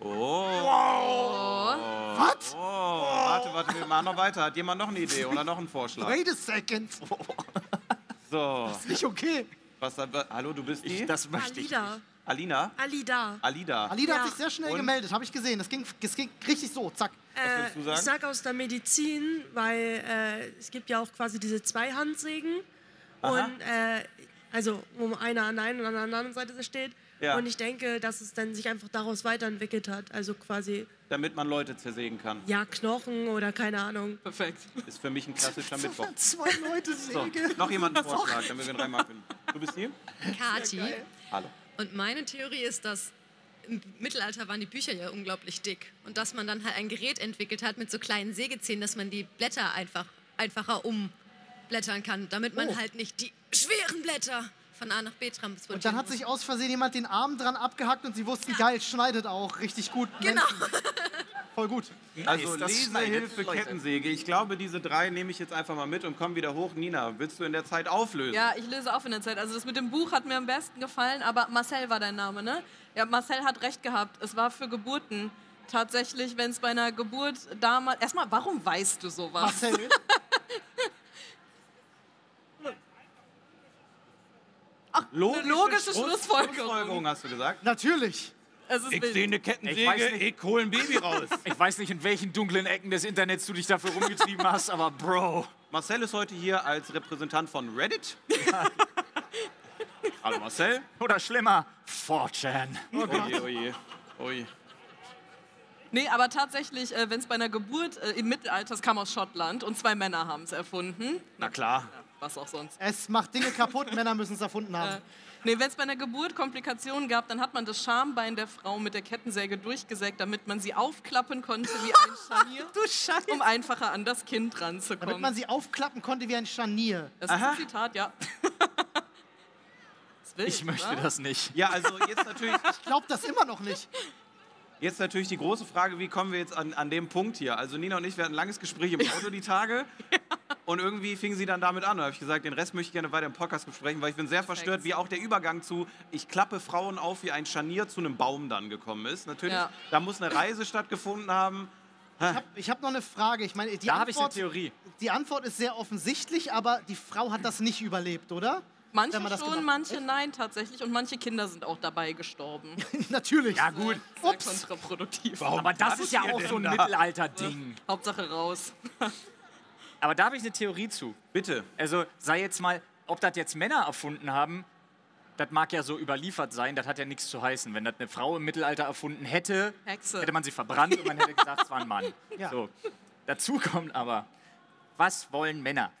Was? Oh, warte, warte, wir machen noch weiter. Hat jemand noch eine Idee oder noch einen Vorschlag? Wait a second. So, Nicht okay. was, wa- hallo, du bist die? Ich, das möchte ich. Alida. Alina? Alida. Alida. Alida Ja. hat sich sehr schnell Und? gemeldet, habe ich gesehen. Das ging, das ging richtig so, zack. würdest du Äh, sagen? ich sag aus der Medizin, weil äh, es gibt ja auch quasi diese Zweihandsägen. Und äh, also, wo einer an der einen und an der anderen Seite steht. Ja. Und ich denke, dass es dann sich einfach daraus weiterentwickelt hat. Also quasi, Damit man Leute zersägen kann. ja, Knochen oder keine Ahnung. Perfekt. Ist für mich ein klassischer *laughs* Mittwoch. Zwei Leute So, Säge. noch jemand einen *laughs* Vorschlag, damit wir ihn reinmachen können. Du bist hier? Kati. Hallo. Und meine Theorie ist, dass im Mittelalter waren die Bücher ja unglaublich dick. Und dass man dann halt ein Gerät entwickelt hat mit so kleinen Sägezähnen, dass man die Blätter einfach einfacher umblättern kann, damit man Oh. halt nicht die schweren Blätter von A nach B transportieren Und dann hat sich aus Versehen jemand den Arm dran abgehackt und sie wussten, geil, schneidet auch richtig gut. Genau. *laughs* Voll gut. Also Lesehilfe. Kettensäge. Ich glaube, diese drei nehme ich jetzt einfach mal mit und komme wieder hoch. Nina, willst du in der Zeit auflösen? Ja, ich löse auf in der Zeit. Also das mit dem Buch hat mir am besten gefallen, aber Marcel war dein Name, ne? Ja, Marcel hat recht gehabt. Es war für Geburten. Tatsächlich, wenn es bei einer Geburt damals... Erstmal, warum weißt du sowas? Marcel, *laughs* Logische, Eine logische Schluss- Schlussfolgerung. Schlussfolgerung hast du gesagt. natürlich. Es ist Ich sehe eine Ich Kettensäge, weiß nicht. ich hole ein Baby raus. *laughs* Ich weiß nicht, in welchen dunklen Ecken des Internets du dich dafür rumgetrieben hast, aber Bro. Marcel ist heute hier als Repräsentant von Reddit. *laughs* Hallo Marcel. Oder schlimmer, 4chan. Oje, oje, oje. Nee, aber tatsächlich, äh, wenn es bei einer Geburt äh, im Mittelalter, es kam aus Schottland und zwei Männer haben es erfunden. Na klar. Was auch sonst. Es macht Dinge kaputt, Männer müssen es erfunden haben. Nee, wenn es bei einer Geburt Komplikationen gab, dann hat man das Schambein der Frau mit der Kettensäge durchgesägt, damit man sie aufklappen konnte wie ein *laughs* Scharnier, du Scheiße. um einfacher an das Kind Damit ranzukommen. man sie aufklappen konnte wie ein Scharnier. das ist ein Zitat, ja. *laughs* wild, Ich möchte oder? das nicht. Ja, also jetzt natürlich, Ich glaube das immer noch nicht. *laughs* jetzt natürlich die große Frage, wie kommen wir jetzt an, an dem Punkt hier? Also Nina und ich, wir hatten ein langes Gespräch im Auto die Tage. *laughs* Und irgendwie fing sie dann damit an. Und habe ich gesagt, den Rest möchte ich gerne weiter im Podcast besprechen, weil ich bin sehr verstört, wie auch der Übergang zu ich klappe Frauen auf wie ein Scharnier zu einem Baum dann gekommen ist. Natürlich, Ja. da muss eine Reise stattgefunden haben. Ich habe noch eine Frage. Ich meine, die, Da habe ich eine Antwort, Theorie. die Antwort ist sehr offensichtlich, aber die Frau hat das nicht überlebt, oder? Manche Wenn man das schon, manche nein tatsächlich. Und manche Kinder sind auch dabei gestorben. *laughs* Natürlich. Ja, gut. Sehr Ups. kontraproduktiv. Aber das ist ja auch so ein da? Mittelalter-Ding. Hauptsache raus. *laughs* Aber da habe ich eine Theorie zu. Bitte. Also sei jetzt mal, ob das jetzt Männer erfunden haben, das mag ja so überliefert sein, das hat ja nichts zu heißen. Wenn das eine Frau im Mittelalter erfunden hätte, Hexe. hätte man sie verbrannt und man hätte gesagt, es war ein Mann. *laughs* Ja. So. Dazu kommt aber, was wollen Männer?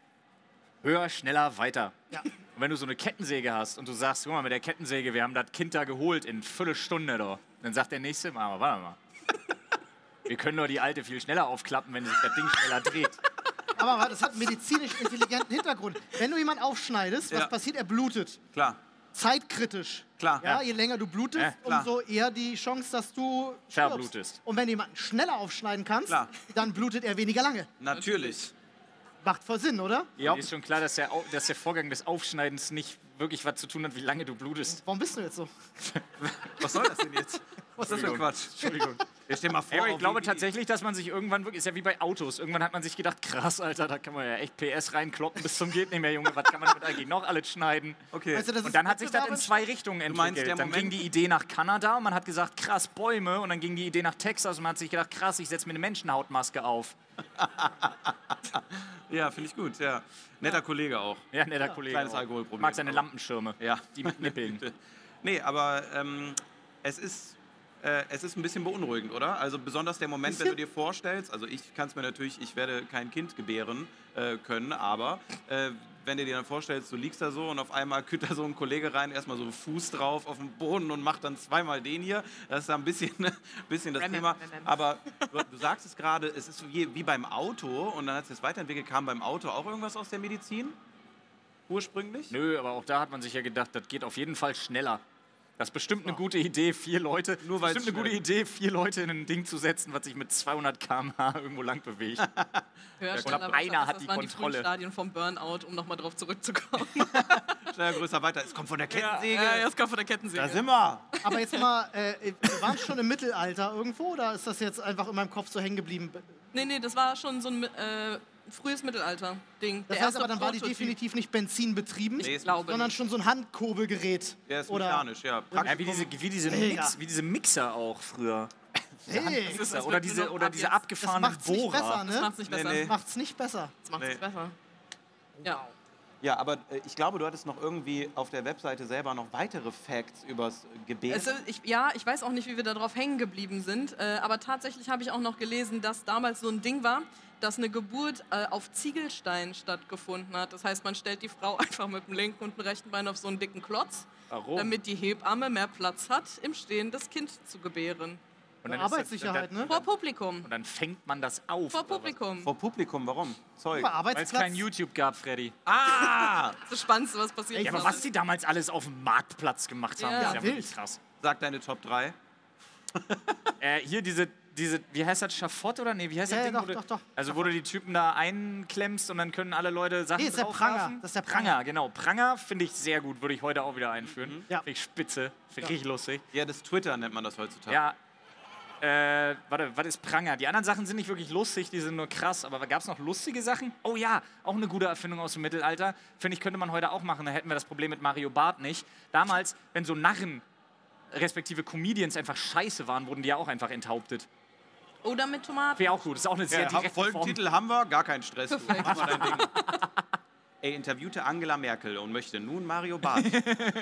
Höher, schneller, weiter. Ja. Und wenn du so eine Kettensäge hast und du sagst, guck mal, mit der Kettensäge, wir haben das Kind da geholt in Viertelstunde da, dann sagt der nächste mal, aber warte mal. Wir können doch die alte viel schneller aufklappen, wenn sich das Ding schneller dreht. Aber das hat einen medizinisch intelligenten Hintergrund. Wenn du jemanden aufschneidest, was Ja. passiert? Er blutet. Klar, Zeitkritisch. klar. Ja, je länger du blutest, Ja, umso eher die Chance, dass du stirbst. Verblutest. Und wenn du jemanden schneller aufschneiden kannst, Klar. dann blutet er weniger lange. Natürlich. Macht voll Sinn, oder? Ja. Ist schon klar, dass der, dass der Vorgang des Aufschneidens nicht wirklich was zu tun hat, wie lange du blutest. Warum bist du jetzt so? *laughs* Was soll das denn jetzt? Was ist das für Quatsch? Entschuldigung. Ich stell mal vor, Ja, ich glaube tatsächlich, dass man sich irgendwann wirklich, ist ja wie bei Autos, irgendwann hat man sich gedacht, krass, Alter, da kann man ja echt PS reinkloppen bis zum geht nicht mehr, Junge, was kann man damit eigentlich noch alles schneiden? Okay. Weißt du, das Und dann hat sich das in zwei Richtungen meinst, entwickelt. der Dann Moment- ging die Idee nach Kanada und man hat gesagt, krass, Bäume. Und dann ging die Idee nach Texas und man hat sich gedacht, krass, ich setze mir eine Menschenhautmaske auf. *laughs* Ja, finde ich gut, ja. Netter Kollege auch. Ja, netter Kollege. Kleines auch. Alkoholproblem. Mag seine Lampenschirme. Ja. Die mit Nippeln. *laughs* Nee, aber ähm, es, ist, äh, es ist ein bisschen beunruhigend, oder? Also besonders der Moment, wenn du dir vorstellst, also ich kann es mir natürlich, ich werde kein Kind gebären äh, können, aber äh, wenn du dir dann vorstellst, du liegst da so und auf einmal kütt da so ein Kollege rein, erstmal so einen Fuß drauf auf den Boden und macht dann zweimal den hier, das ist da ein bisschen, *laughs* bisschen das Thema. Aber du, du sagst es gerade, es ist wie, wie beim Auto und dann hat es jetzt weiterentwickelt, kam beim Auto auch irgendwas aus der Medizin? Ursprünglich? Nö, aber auch da hat man sich ja gedacht, das geht auf jeden Fall schneller. Das ist bestimmt eine gute Idee, vier Leute, Nur bestimmt eine gute Idee, vier Leute in ein Ding zu setzen, was sich mit 200 km/h irgendwo lang bewegt. *laughs* Glaub, schneller, einer hat das die waren Kontrolle. die frühen Stadien vom Burnout, um nochmal drauf zurückzukommen. *laughs* Schneller, größer, weiter. Es kommt von der Kettensäge. ja, ja, es kam von der Kettensäge. Da sind wir. Aber jetzt mal, äh, wir waren schon im Mittelalter irgendwo oder ist das jetzt einfach in meinem Kopf so hängen geblieben? Nee, nee, das war schon so ein äh, frühes Mittelalter-Ding. Das Der heißt erste aber, dann war die Prototyp. definitiv nicht benzinbetrieben, Nee, sondern schon so ein Handkurbelgerät. Der ist oder mechanisch, ja. Ja, wie diese, wie, diese. Mix, wie diese Mixer auch früher. Hey, Das oder diese, oder ab diese das abgefahrenen macht's nicht besser, Bohrer. Das ne? macht's nicht Nee, besser. nee. Das Macht's nicht besser. macht's Nee. nicht besser. Ja. Ja, aber äh, ich glaube, du hattest noch irgendwie auf der Webseite selber noch weitere Facts übers Gebären. Es, ich, ja, ich weiß auch nicht, wie wir darauf hängen geblieben sind, äh, aber tatsächlich habe ich auch noch gelesen, dass damals so ein Ding war, dass eine Geburt äh, auf Ziegelstein stattgefunden hat. Das heißt, man stellt die Frau *laughs* einfach mit dem linken und dem rechten Bein auf so einen dicken Klotz, Warum? damit die Hebamme mehr Platz hat, im Stehen das Kind zu gebären. Und dann ist das- Arbeitssicherheit, und ne? Vor Publikum. Und dann fängt man das auf. Vor? Publikum. Vor Publikum, warum? Zeug. Weil es kein YouTube gab, Freddy. Ah! Das *laughs* ist das Spannendste, was passiert Ja, aber was die damals alles auf dem Marktplatz gemacht haben, Ja. ist ja wirklich krass. Sag deine Top 3. *laughs* Äh, hier diese, diese, wie heißt das, Schafott oder? Nee, wie heißt Ja, das ja, Ding? doch, wo du, doch, doch. Also wo du die Typen da einklemmst und dann können alle Leute Sachen Nee, ist der? Pranger. Das ist der Pranger. Pranger. genau. Pranger finde ich sehr gut, würde ich heute auch wieder einführen. Ja. Finde ich spitze, finde ich richtig lustig. Ja, das Twitter nennt man das heutzutage. Ja, äh, warte, was ist Pranger? Die anderen Sachen sind nicht wirklich lustig, die sind nur krass. Aber gab es noch lustige Sachen? Oh ja, auch eine gute Erfindung aus dem Mittelalter. Finde ich, könnte man heute auch machen. Da hätten wir das Problem mit Mario Barth nicht. Damals, wenn so Narren, respektive Comedians einfach scheiße waren, wurden die ja auch einfach enthauptet. Oder mit Tomaten. Wäre auch gut. Das ist auch eine sehr Ja, direkte Form. Folgentitel haben wir, gar kein Stress. Du. Mach mal dein Ding. *laughs* Ey, interviewte Angela Merkel und möchte nun Mario Barth.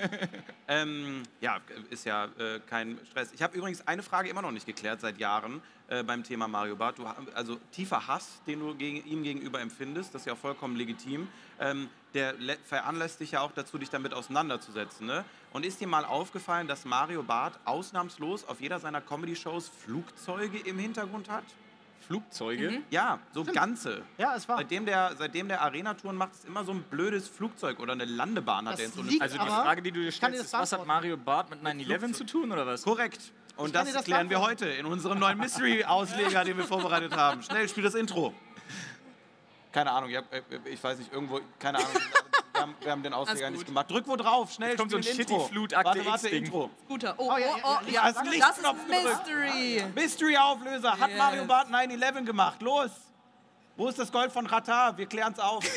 *laughs* ähm, ja, ist ja äh, kein Stress. Ich habe übrigens eine Frage immer noch nicht geklärt seit Jahren äh, beim Thema Mario Barth. Du, also tiefer Hass, den du gegen, ihm gegenüber empfindest, das ist ja auch vollkommen legitim. Ähm, der veranlasst dich ja auch dazu, dich damit auseinanderzusetzen. Ne? Und ist dir mal aufgefallen, dass Mario Barth ausnahmslos auf jeder seiner Comedy-Shows Flugzeuge im Hintergrund hat? Flugzeuge? Ja, so ganze. Ja, es war. Seitdem der, seitdem der Arena-Touren macht, ist immer so ein blödes Flugzeug oder eine Landebahn hat Das er ins liegt- Also die Frage, die du dir stellst, ist, was hat. Mario Barth mit 9-11 zu tun oder was? Korrekt. Und das, das klären wir heute in unserem neuen Mystery-Ausleger, den wir vorbereitet haben. Schnell, spiel das Intro. Keine Ahnung, ich, hab, äh, ich weiß nicht, irgendwo, keine Ahnung. Wir haben, wir haben den Ausleger nicht gemacht. Drück wo drauf, schnell, Jetzt kommt so ein shitty Flut-Akte Warte, warte. Intro. Scooter. Oh, Oh, ja, oh, ja, oh, hast das ist Lichtknopf gedrückt. Mystery. Mystery-Auflöser. Hat Yes. Mario Barth 9-11 gemacht? Los! Wo ist das Gold von Ratar? Wir klären's auf. *laughs*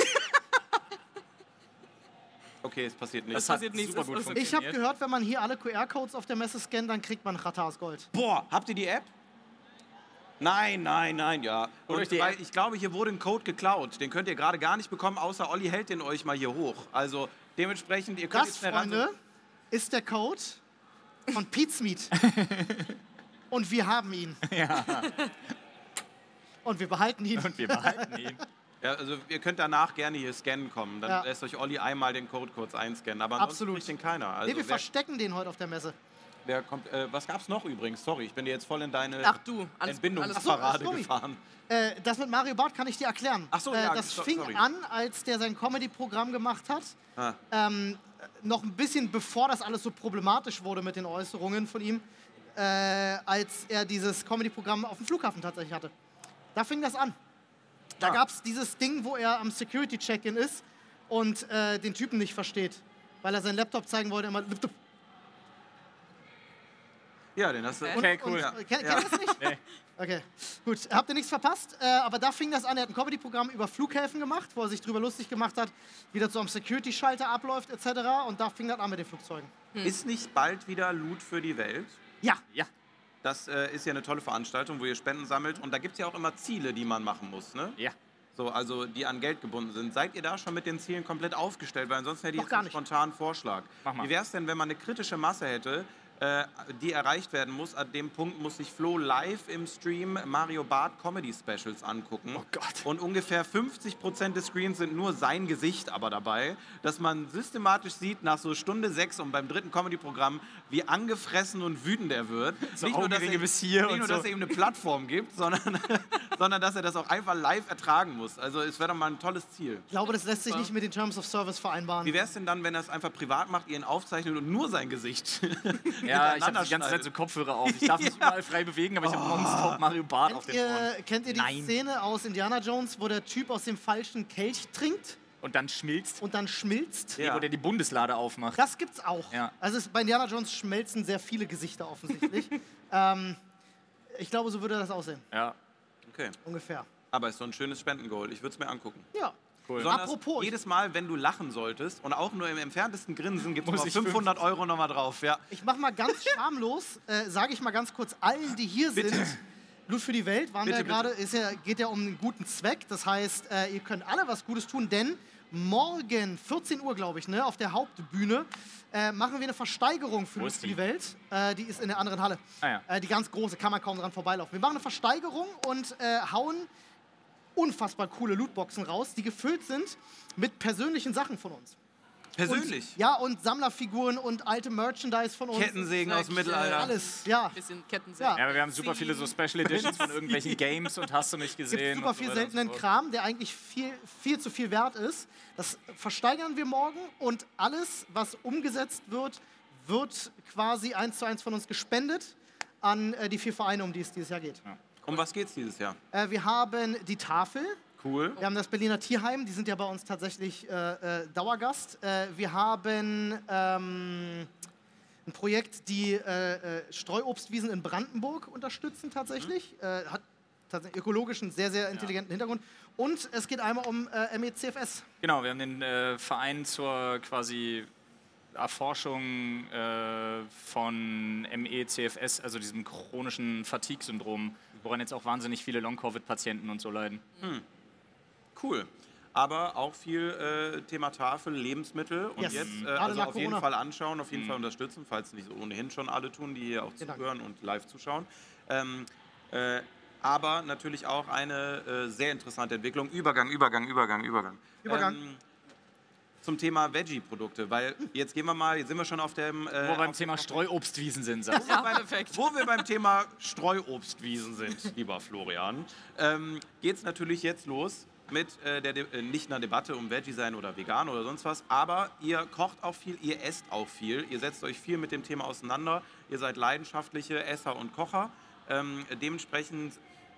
Okay, es passiert nichts. Hat passiert nichts, super gut ist. Ich habe gehört, wenn man hier alle QR-Codes auf der Messe scannt, dann kriegt man Ratars Gold. Boah, habt ihr die App? Nein, nein, nein, ja. Euch Und die ich glaube, hier wurde ein Code geklaut. Den könnt ihr gerade gar nicht bekommen, außer Olli hält den euch mal hier hoch. Also dementsprechend, ihr könnt Das, jetzt schnell ran. Freunde, ist der Code von Pete's Meat. *laughs* Und wir haben ihn. *laughs* Und wir behalten ihn. Und wir behalten ihn. *laughs* Ja, also ihr könnt danach gerne hier scannen kommen. Dann Ja. lässt euch Olli einmal den Code kurz einscannen. Aber ansonsten Absolut. kriegt den keiner. Also nee, wir wer, verstecken den heute auf der Messe. Wer kommt, äh, was gab's noch übrigens? Sorry, ich bin dir jetzt voll in deine Ach du, alles gut, alles Entbindungsparade gut. Sorry. gefahren. Äh, das mit Mario Barth kann ich dir erklären. Ach so, äh, ja, das so- fing sorry. an, als der sein Comedy-Programm gemacht hat. Ah. Ähm, noch ein bisschen bevor das alles so problematisch wurde mit den Äußerungen von ihm, äh, als er dieses Comedy-Programm auf dem Flughafen tatsächlich hatte. Da fing das an. Da Ah. gab es dieses Ding, wo er am Security-Check-In ist und äh, den Typen nicht versteht, weil er seinen Laptop zeigen wollte. Immer, Laptop. Ja, den hast du. Okay, cool. Und, äh, kennt, Ja. kennt ihr das nicht? Nee. Okay, gut. Habt ihr nichts verpasst? Äh, aber da fing das an. Er hat ein Comedy-Programm über Flughäfen gemacht, wo er sich drüber lustig gemacht hat, wie das so am Security-Schalter abläuft, etc. Und da fing das an mit den Flugzeugen. Ist nicht bald wieder Loot für die Welt? Ja, Ja. Das äh, ist ja eine tolle Veranstaltung, wo ihr Spenden sammelt. Und da gibt es ja auch immer Ziele, die man machen muss. Ne? Ja. So, also die an Geld gebunden sind. Seid ihr da schon mit den Zielen komplett aufgestellt? Weil ansonsten hätte ich jetzt gar einen nicht. spontanen Vorschlag. Mach mal. Wie wäre es denn, wenn man eine kritische Masse hätte, die erreicht werden muss? An dem Punkt muss sich Flo live im Stream Mario Barth Comedy Specials angucken. Oh Gott. Und ungefähr 50% des Screens sind nur sein Gesicht aber dabei, dass man systematisch sieht nach so Stunde sechs und beim dritten Comedy-Programm, wie angefressen und wütend er wird. *laughs* So dass Augenringe er, bis hier nicht und nur, so. dass er ihm eine Plattform gibt, sondern, *laughs* sondern dass er das auch einfach live ertragen muss. Also es wäre doch mal ein tolles Ziel. ich glaube, das lässt sich nicht mit den Terms of Service vereinbaren. Wie wäre es denn dann, wenn er es einfach privat macht, ihr ihn aufzeichnet und nur sein Gesicht *laughs* Ja, ich habe die ganze Zeit so Kopfhörer auf. Ich darf mich überall frei bewegen, aber ich habe nonstop Mario Barth auf Kennt den Ohren. ihr, kennt ihr die Nein. Szene aus Indiana Jones, wo der Typ aus dem falschen Kelch trinkt Und dann schmilzt, und dann schmilzt? Ja. wo der die Bundeslade aufmacht. Das gibt's auch. Ja. Also es, bei Indiana Jones schmelzen sehr viele Gesichter offensichtlich. *laughs* ähm, ich glaube, so würde das aussehen. Ja, Okay, Ungefähr. aber ist so ein schönes Spendengoal. Ich würde es mir angucken. Ja. cool. Besonders Apropos, jedes Mal, wenn du lachen solltest und auch nur im entferntesten Grinsen, gibt es Muss noch ich 500 Euro nochmal drauf. Ja. Ich mache mal ganz schamlos, äh, sage ich mal ganz kurz allen, die hier Bitte. sind. Loot für die Welt waren Bitte, wir gerade, ist ja, geht ja um einen guten Zweck. Das heißt, äh, ihr könnt alle was Gutes tun, denn morgen, 14 Uhr glaube ich, ne, auf der Hauptbühne, äh, machen wir eine Versteigerung für ist für die die? Welt. Äh, die ist in der anderen Halle. Ah ja. äh, die ganz große, kann man kaum dran vorbeilaufen. Wir machen eine Versteigerung und äh, hauen unfassbar coole Lootboxen raus, die gefüllt sind mit persönlichen Sachen von uns. Persönlich. Und, ja, und Sammlerfiguren und alte Merchandise von uns. Kettensägen aus dem Mittelalter. Alles, ja. Bisschen Kettensägen. Ja. Ja, aber wir haben super viele so Special Editions von *laughs* irgendwelchen Games und hast du nicht Es gibt gesehen. super viel so seltenen. Kram, der eigentlich viel, viel zu viel wert ist. Das versteigern wir morgen und alles, was umgesetzt wird, wird quasi eins zu eins von uns gespendet an äh, die vier Vereine, um die es dieses Jahr geht. Um was geht's dieses Jahr? Äh, wir haben die Tafel, Cool. wir haben das Berliner Tierheim, die sind ja bei uns tatsächlich äh, äh, Dauergast. Äh, wir haben ähm, ein Projekt, die äh, äh, Streuobstwiesen in Brandenburg unterstützen tatsächlich. Äh, hat tatsächlich ökologischen, sehr, sehr intelligenten Hintergrund. Und es geht einmal um äh, MECFS. Genau, wir haben den äh, Verein zur quasi Erforschung äh, von ME-CFS, also diesem chronischen Fatigue-Syndrom, woran jetzt auch wahnsinnig viele Long-Covid-Patienten und so leiden. Cool. Aber auch viel äh, Thema Tafel, Lebensmittel. Und Yes. jetzt äh, also auf jeden. Fall anschauen, auf jeden Fall unterstützen, falls nicht ohnehin schon alle tun, die hier auch Vielen Dank. zuhören und live zuschauen. Ähm, äh, aber natürlich auch eine äh, sehr interessante Entwicklung. Übergang, Übergang, Übergang, Übergang. Übergang. Ähm, zum Thema Veggie-Produkte, weil jetzt gehen wir mal, jetzt sind wir schon auf dem... Äh, Wo wir beim Thema Streuobstwiesen sind, sagst du. wo, wir beim, wo wir beim Thema Streuobstwiesen sind, lieber Florian, ähm, geht es natürlich jetzt los mit äh, der De äh, nicht einer Debatte um Veggie sein oder vegan oder sonst was, aber ihr kocht auch viel, ihr esst auch viel, ihr setzt euch viel mit dem Thema auseinander, ihr seid leidenschaftliche Esser und Kocher. Ähm, dementsprechend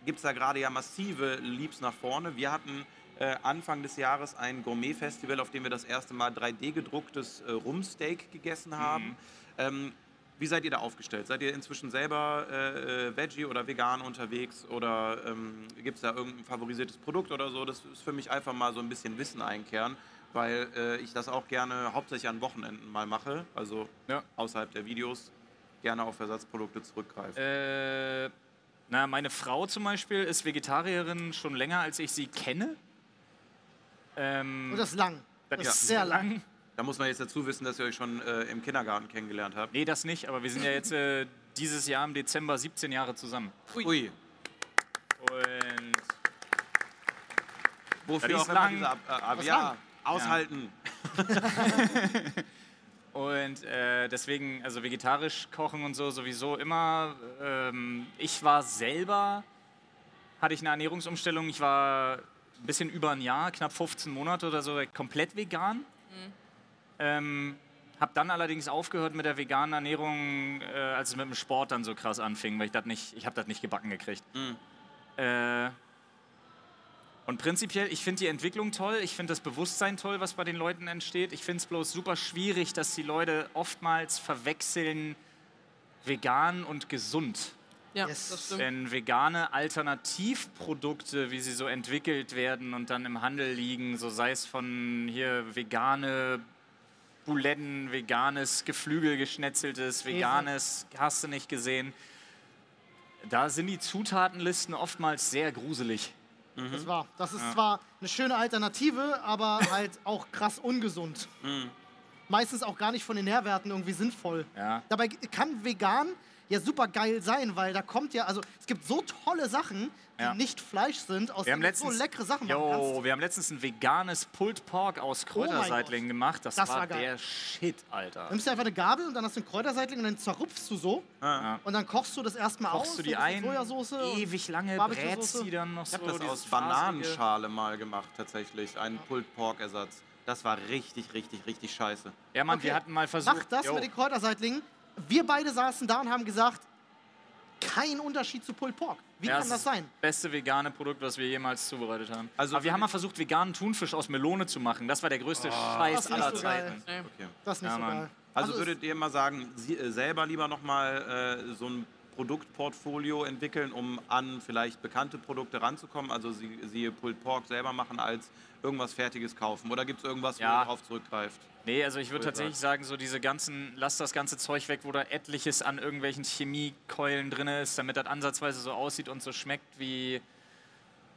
gibt es da gerade ja massive Leaps nach vorne. Wir hatten äh, Anfang des Jahres ein Gourmet-Festival, auf dem wir das erste Mal 3D-gedrucktes äh, Rumsteak gegessen haben. Ähm, wie seid ihr da aufgestellt? Seid ihr inzwischen selber äh, äh, Veggie oder vegan unterwegs oder ähm, gibt es da irgendein favorisiertes Produkt oder so? Das ist für mich einfach mal so ein bisschen Wissen einkehren, weil äh, ich das auch gerne hauptsächlich an Wochenenden mal mache, also Ja. außerhalb der Videos, gerne auf Ersatzprodukte zurückgreife. Äh, na, meine Frau zum Beispiel ist Vegetarierin schon länger, als ich sie kenne. Ähm, Und das ist lang. das das ist ist sehr lang. Da muss man jetzt dazu wissen, dass ihr euch schon äh, im Kindergarten kennengelernt habt. Nee, das nicht, aber wir sind ja jetzt äh, dieses Jahr im Dezember 17 Jahre zusammen. Ui. Und Wofür Das auch ist immer diese Ab äh, Ab ja, lang. *laughs* aushalten. Und äh, deswegen, also vegetarisch kochen und so sowieso immer. Ähm, ich war selber, hatte ich eine Ernährungsumstellung. Ich war ein bisschen über ein Jahr, knapp 15 Monate oder so, komplett vegan. Ähm, habe dann allerdings aufgehört mit der veganen Ernährung, äh, als es mit dem Sport dann so krass anfing, weil ich das nicht, ich habe das nicht gebacken gekriegt. Äh, und prinzipiell, ich finde die Entwicklung toll, ich finde das Bewusstsein toll, was bei den Leuten entsteht. Ich finde es bloß super schwierig, dass die Leute oftmals verwechseln vegan und gesund. Ja, Yes. das stimmt. Denn vegane Alternativprodukte, wie sie so entwickelt werden und dann im Handel liegen, so sei es von hier vegane Buletten, veganes Geflügel geschnetzeltes, veganes, hast du nicht gesehen. Da sind die Zutatenlisten oftmals sehr gruselig. Das war. Das ist zwar eine schöne Alternative, aber *laughs* halt auch krass ungesund. Meistens auch gar nicht von den Nährwerten irgendwie sinnvoll. Ja. Dabei kann vegan ja super geil sein, weil da kommt ja, also es gibt so tolle Sachen, die Ja. nicht Fleisch sind, aus Wir haben denen du so letztens, leckere Sachen machen jo, kannst. wir haben letztens ein veganes Pulled Pork aus Kräuterseitlingen Gott. gemacht. Das, Das war, war der Shit, Alter. Nimmst du einfach eine Gabel und dann hast du einen Kräuterseitling und dann zerrupfst du so. Und dann kochst du das erstmal aus. Kochst du die so ein Sojasauce ewig lange brätst die dann noch Ich so. habe das dieses aus fasige- Bananenschale mal gemacht, tatsächlich. Ein Pulled Pork Ersatz. Das war richtig, richtig, richtig scheiße. Ja, Mann, wir Okay. hatten mal versucht. Mach das jo, mit den Kräuterseitlingen. Wir beide saßen da und haben gesagt, kein Unterschied zu Pulled Pork. Wie ja, kann das sein? Beste vegane Produkt, was wir jemals zubereitet haben. Also Aber wir haben mal versucht, veganen Thunfisch aus Melone zu machen. Das war der größte Das Scheiß aller so Zeiten. Okay. Das ist nicht Ja, so geil. Also, es- würdet ihr mal sagen, Sie äh, selber lieber nochmal äh, so ein Produktportfolio entwickeln, um an vielleicht bekannte Produkte ranzukommen? Also Sie, siehe Pulled Pork selber machen, als irgendwas Fertiges kaufen? Oder gibt es irgendwas, wo Ja. ihr darauf zurückgreift? Nee, also ich würde tatsächlich sagen, so diese ganzen, lass das ganze Zeug weg, wo da etliches an irgendwelchen Chemiekeulen drin ist, damit das ansatzweise so aussieht und so schmeckt wie,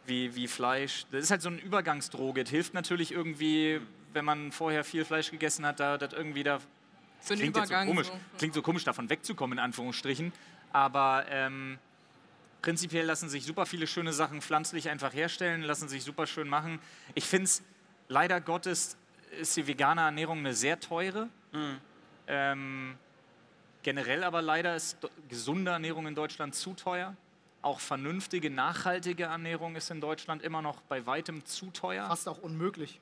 wie, wie Fleisch. Das ist halt so eine Übergangsdroge. Das hilft natürlich irgendwie, wenn man vorher viel Fleisch gegessen hat, da das irgendwie da Für klingt jetzt so Übergang. komisch, so. klingt so komisch, davon wegzukommen, in Anführungsstrichen. Aber ähm, prinzipiell lassen sich super viele schöne Sachen pflanzlich einfach herstellen, lassen sich super schön machen. Ich finde es, leider Gottes, ist die vegane Ernährung eine sehr teure. Ähm, generell aber leider ist gesunde Ernährung in Deutschland zu teuer. Auch vernünftige, nachhaltige Ernährung ist in Deutschland immer noch bei weitem zu teuer. Fast auch unmöglich.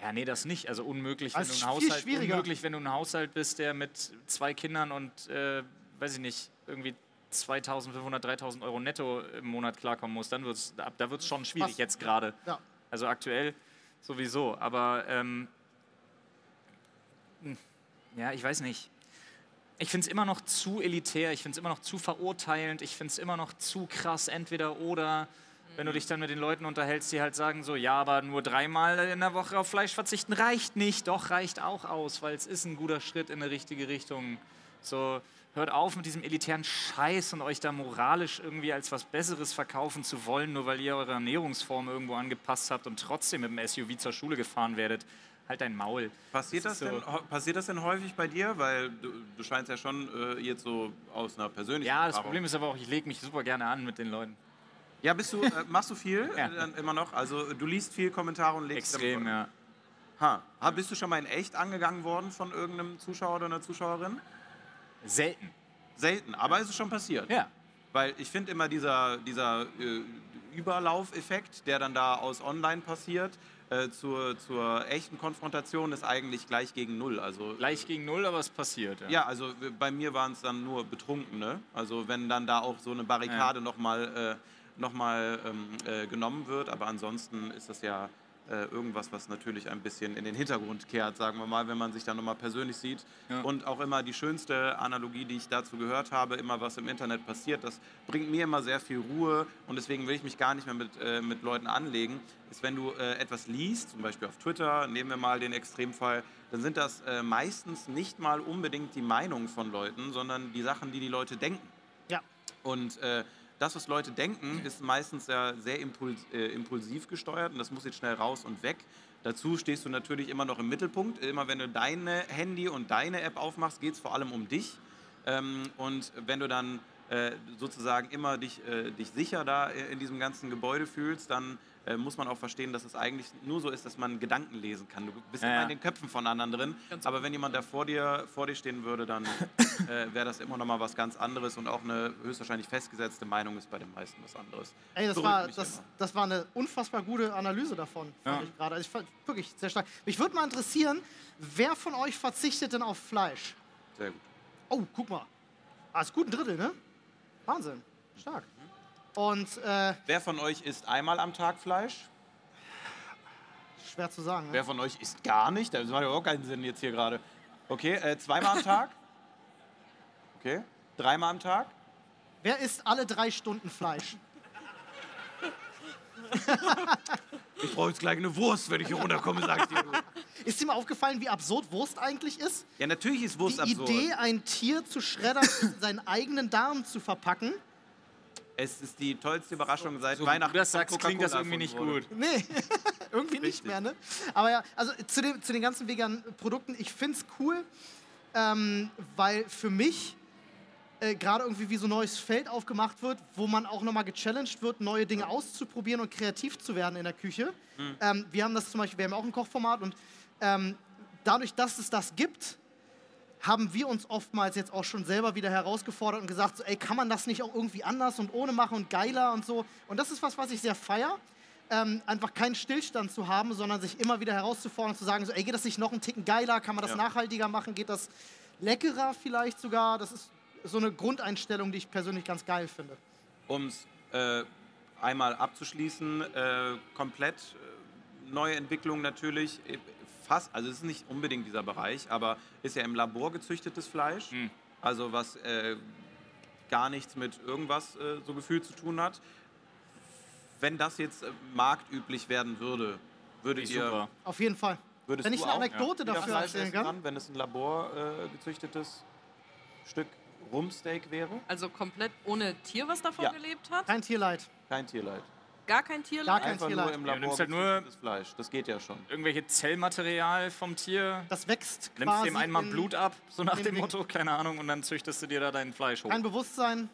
Ja, nee, das nicht. Also unmöglich, wenn du, ein Haushalt, schwieriger. unmöglich, wenn du ein Haushalt bist, der mit zwei Kindern und, äh, weiß ich nicht, irgendwie 2500, 3000 Euro netto im Monat klarkommen muss. Dann wird's, ab da wird es schon schwierig, Fast. jetzt gerade. Ja. Also aktuell sowieso. Aber ähm, hm, ja, ich weiß nicht. Ich finde es immer noch zu elitär, ich finde es immer noch zu verurteilend, ich finde es immer noch zu krass, entweder oder. Wenn du dich dann mit den Leuten unterhältst, die halt sagen so, ja, aber nur dreimal in der Woche auf Fleisch verzichten reicht nicht. Doch, reicht auch aus, weil es ist ein guter Schritt in eine richtige Richtung. So, hört auf mit diesem elitären Scheiß und euch da moralisch irgendwie als was Besseres verkaufen zu wollen, nur weil ihr eure Ernährungsform irgendwo angepasst habt und trotzdem mit dem SUV zur Schule gefahren werdet. Halt dein Maul. Passiert das, ist so- denn, passiert das denn häufig bei dir? Weil du, du scheinst ja schon äh, jetzt so aus einer persönlichen Ja, das Erfahrung- Problem ist aber auch, ich lege mich super gerne an mit den Leuten. Ja, bist du, äh, machst du viel Ja. äh, immer noch? Also du liest viel Kommentare und legst Extrem, ja. Ha. Ha, bist du schon mal in echt angegangen worden von irgendeinem Zuschauer oder einer Zuschauerin? Selten. Selten, aber ist es schon passiert. Ja. Weil ich finde immer dieser, dieser äh, Überlaufeffekt, der dann da aus online passiert, äh, zur, zur echten Konfrontation ist eigentlich gleich gegen Null. Also Gleich gegen null, aber es passiert. Ja. Ja, also äh, bei mir waren es dann nur Betrunkene. Also wenn dann da auch so eine Barrikade nochmal äh, noch mal, ähm, äh, genommen wird. Aber ansonsten ist das ja äh, irgendwas, was natürlich ein bisschen in den Hintergrund kehrt, sagen wir mal, wenn man sich dann nochmal persönlich sieht. Ja. Und auch immer die schönste Analogie, die ich dazu gehört habe, immer was im Internet passiert, das bringt mir immer sehr viel Ruhe und deswegen will ich mich gar nicht mehr mit, äh, mit Leuten anlegen, ist, wenn du äh, etwas liest, zum Beispiel auf Twitter, nehmen wir mal den Extremfall, dann sind das äh, meistens nicht mal unbedingt die Meinungen von Leuten, sondern die Sachen, die die Leute denken. Ja. Und äh, das, was Leute denken, ist meistens ja sehr impuls, äh, impulsiv gesteuert und das muss jetzt schnell raus und weg. Dazu stehst du natürlich immer noch im Mittelpunkt. Immer wenn du deine Handy und deine App aufmachst, geht es vor allem um dich. Ähm, und wenn du dann sozusagen immer dich, äh, dich sicher da äh, in diesem ganzen Gebäude fühlst, dann äh, muss man auch verstehen, dass es eigentlich nur so ist, dass man Gedanken lesen kann. Du bist Ja, immer ja. in den Köpfen von anderen drin. Ganz Aber wenn jemand da vor dir, vor dir stehen würde, dann äh, wäre das immer noch mal was ganz anderes und auch eine höchstwahrscheinlich festgesetzte Meinung ist bei den meisten was anderes. Ey, das Beruhigt war, das, immer. das war eine unfassbar gute Analyse davon, fand Ja. ich gerade. Also ich fand wirklich sehr stark. Mich würde mal interessieren, wer von euch verzichtet denn auf Fleisch? Sehr gut. Oh, guck mal. Ah, ist gut ein Drittel, ne? Wahnsinn. Stark. Und äh, Wer von euch isst einmal am Tag Fleisch? schwer zu sagen. Ne? Wer von euch isst gar nicht? Das macht ja auch keinen Sinn jetzt hier gerade. Okay, äh, zweimal am Tag? Okay. Dreimal am Tag? Wer isst alle drei Stunden Fleisch? Ich brauche jetzt gleich eine Wurst, wenn ich hier runterkomme, sag ich dir. Ist dir mal aufgefallen, wie absurd Wurst eigentlich ist? Ja, natürlich ist Wurst Die absurd. Idee, ein Tier zu schreddern, in *laughs* seinen eigenen Darm zu verpacken. Es ist die tollste Überraschung seit So, Weihnachten. du das sagst, klingt das irgendwie nicht gut. wurde. Nee, *laughs* irgendwie nicht Richtig. mehr, ne? Aber ja, also zu, dem, zu den ganzen veganen Produkten, ich finde es cool, ähm, weil für mich äh, gerade irgendwie wie so ein neues Feld aufgemacht wird, wo man auch nochmal gechallenged wird, neue Dinge auszuprobieren und kreativ zu werden in der Küche. Ähm, wir haben das zum Beispiel, wir haben auch ein Kochformat und ähm, dadurch, dass es das gibt, haben wir uns oftmals jetzt auch schon selber wieder herausgefordert und gesagt, so, ey, kann man das nicht auch irgendwie anders und ohne machen und geiler und so. Und das ist was, was ich sehr feier. Ähm, einfach keinen Stillstand zu haben, sondern sich immer wieder herauszufordern und zu sagen, so, ey, geht das nicht noch einen Ticken geiler? Kann man das Ja. nachhaltiger machen? Geht das leckerer vielleicht sogar? Das ist so eine Grundeinstellung, die ich persönlich ganz geil finde. Um es äh, einmal abzuschließen, äh, komplett äh, neue Entwicklung natürlich. äh, Fast, also es ist nicht unbedingt dieser Bereich, aber ist ja im Labor gezüchtetes Fleisch. Hm. Also was äh, gar nichts mit irgendwas äh, so gefühlt zu tun hat. Wenn das jetzt marktüblich werden würde, würdet ihr, Super. Auf jeden Fall. würdest Wenn ich du eine auch Anekdote wieder dafür Fleisch erzählen kann. wenn es ein Labor äh, gezüchtetes Stück Rumpsteak wäre? Also komplett ohne Tier, was davon Ja. gelebt hat? Kein Tierleid. Kein Tierleid. Gar kein Tierleid? Gar kein Einfach Tierleid. nur im Ja, du Labor nimmst halt nur- gezüchtetes Fleisch. Das geht ja schon. Irgendwelche Zellmaterial vom Tier. Das wächst Nimmst quasi dem einmal in Blut ab, so nach in dem Motto, keine Ahnung, und dann züchtest du dir da dein Fleisch hoch. Kein Bewusstsein.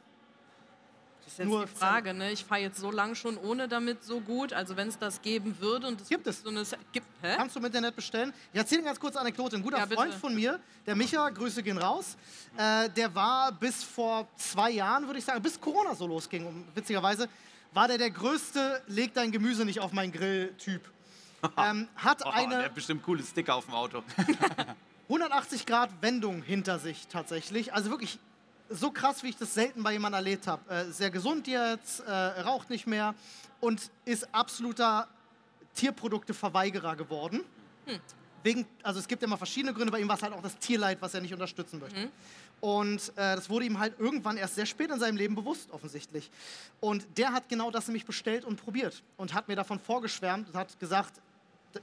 Das ist jetzt Nur die Frage, ne? Ich fahre jetzt so lang schon ohne damit so gut. Also wenn es das geben würde und es Gibt es. so eine gibt, hä? Kannst du im Internet bestellen. Ich erzähle eine ganz kurze Anekdote. Ein guter Ja. Freund von mir, der Micha, Grüße gehen raus, äh, der war bis vor zwei Jahren, würde ich sagen, bis Corona so losging, um, witzigerweise, war der der größte, leg dein Gemüse nicht auf meinen Grill-Typ. ähm, hat Oh, der eine hat bestimmt coole Sticker auf dem Auto. *laughs* 180 Grad Wendung hinter sich tatsächlich. Also wirklich so krass, wie ich das selten bei jemandem erlebt habe. Äh, sehr gesund jetzt, äh, raucht nicht mehr und ist absoluter Tierprodukteverweigerer geworden. Wegen, also es gibt ja immer verschiedene Gründe, bei ihm war es halt auch das Tierleid, was er nicht unterstützen möchte. Und äh, das wurde ihm halt irgendwann erst sehr spät in seinem Leben bewusst, offensichtlich. Und der hat genau das nämlich bestellt und probiert und hat mir davon vorgeschwärmt und hat gesagt,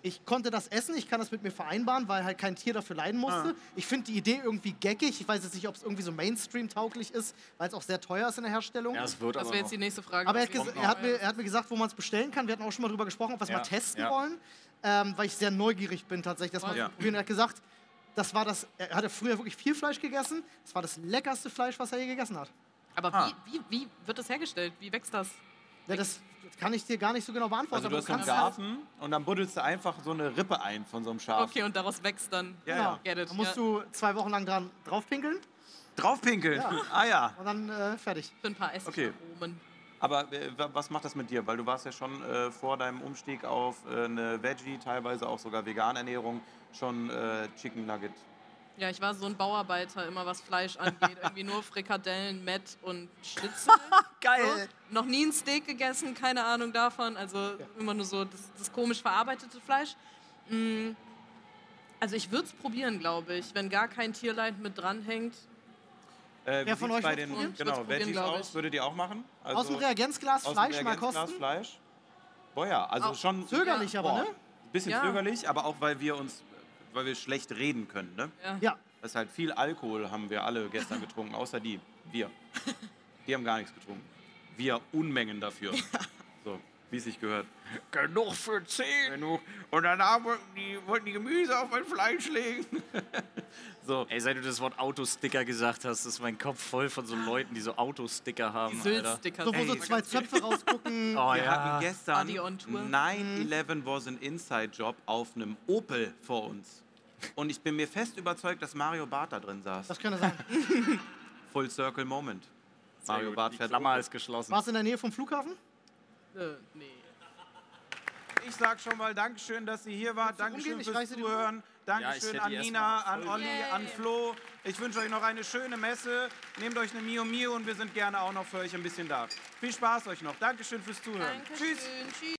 ich konnte das essen, ich kann das mit mir vereinbaren, weil halt kein Tier dafür leiden musste. Ich finde die Idee irgendwie geckig. Ich weiß jetzt nicht, ob es irgendwie so Mainstream-tauglich ist, weil es auch sehr teuer ist in der Herstellung. Ja, es wird Das aber wäre noch. jetzt die nächste Frage. Aber er hat, er, hat mir, er hat mir gesagt, wo man es bestellen kann. Wir hatten auch schon mal drüber gesprochen, ob wir es Ja, mal testen ja. wollen, ähm, weil ich sehr neugierig bin, tatsächlich das mal Ja. probieren. Er hat gesagt, das war das, er hatte früher wirklich viel Fleisch gegessen. Das war das leckerste Fleisch, was er je gegessen hat. Aber Ah. wie, wie, wie wird das hergestellt? Wie wächst das? Ja, das Kann ich dir gar nicht so genau beantworten. Also du hast einen Garten und dann buddelst du einfach so eine Rippe ein von so einem Schaf. Okay, und daraus wächst dann. Ja, Genau. ja. It. Da musst ja. du zwei Wochen lang dran draufpinkeln Draufpinkeln. Ja. Ah ja. und dann äh, fertig. Für ein paar Okay. Essaromen. Aber äh, wa- was macht das mit dir? Weil du warst ja schon äh, vor deinem Umstieg auf äh, eine Veggie, teilweise auch sogar vegane Ernährung, schon äh, Chicken Nugget. Ja, ich war so ein Bauarbeiter, immer was Fleisch angeht. Irgendwie nur Frikadellen, Mett und Schnitzel. *laughs* Geil! So. Noch nie ein Steak gegessen, keine Ahnung davon. Also immer nur so das, das komisch verarbeitete Fleisch. Mm, Also ich würde es probieren, glaube ich, wenn gar kein Tierleid mit dranhängt. Äh, Wer von euch bei den probieren? Genau, probieren, aus? Würdet ihr auch machen? Also, Aus dem Reagenzglas aus dem Fleisch mal Reagenzglas kosten. Fleisch? Boah ja, also Auch schon Zögerlich aber, boah, ne? Bisschen Ja. zögerlich, aber auch weil wir uns, weil wir schlecht reden können. Ne? Ja. Ja, Das ist halt viel Alkohol haben wir alle gestern getrunken, außer die. Wir. Die haben gar nichts getrunken. Wir Unmengen dafür. So, wie es sich gehört. Genug für zehn. Genug. Und danach wollten die, wollten die Gemüse auf mein Fleisch legen. *laughs* so. Ey, seit du das Wort Autosticker gesagt hast, ist mein Kopf voll von so Leuten, die so Autosticker haben. Alter. Syltsticker. so wo so zwei Zöpfe rausgucken. *laughs* Oh Wir ja. hatten gestern Body on Tour. 9-11 was ein Inside-Job auf einem Opel vor uns. Und ich bin mir fest überzeugt, dass Mario Barth da drin saß. Das könnte sein. *laughs* Full Circle Moment. Sehr Mario gut. Barth Die fährt Klammer Opel. ist geschlossen. War es in der Nähe vom Flughafen? Äh, nee. Ich sag schon mal Dankeschön, dass Sie hier wart. Dankeschön umgehen? Fürs Zuhören. Ja, Dankeschön hätte an Nina, an Olli, an Flo. Ich wünsche euch noch eine schöne Messe. Nehmt euch eine Mio Mio und wir sind gerne auch noch für euch ein bisschen da. Viel Spaß euch noch. Dankeschön fürs Zuhören. Dankeschön. Tschüss.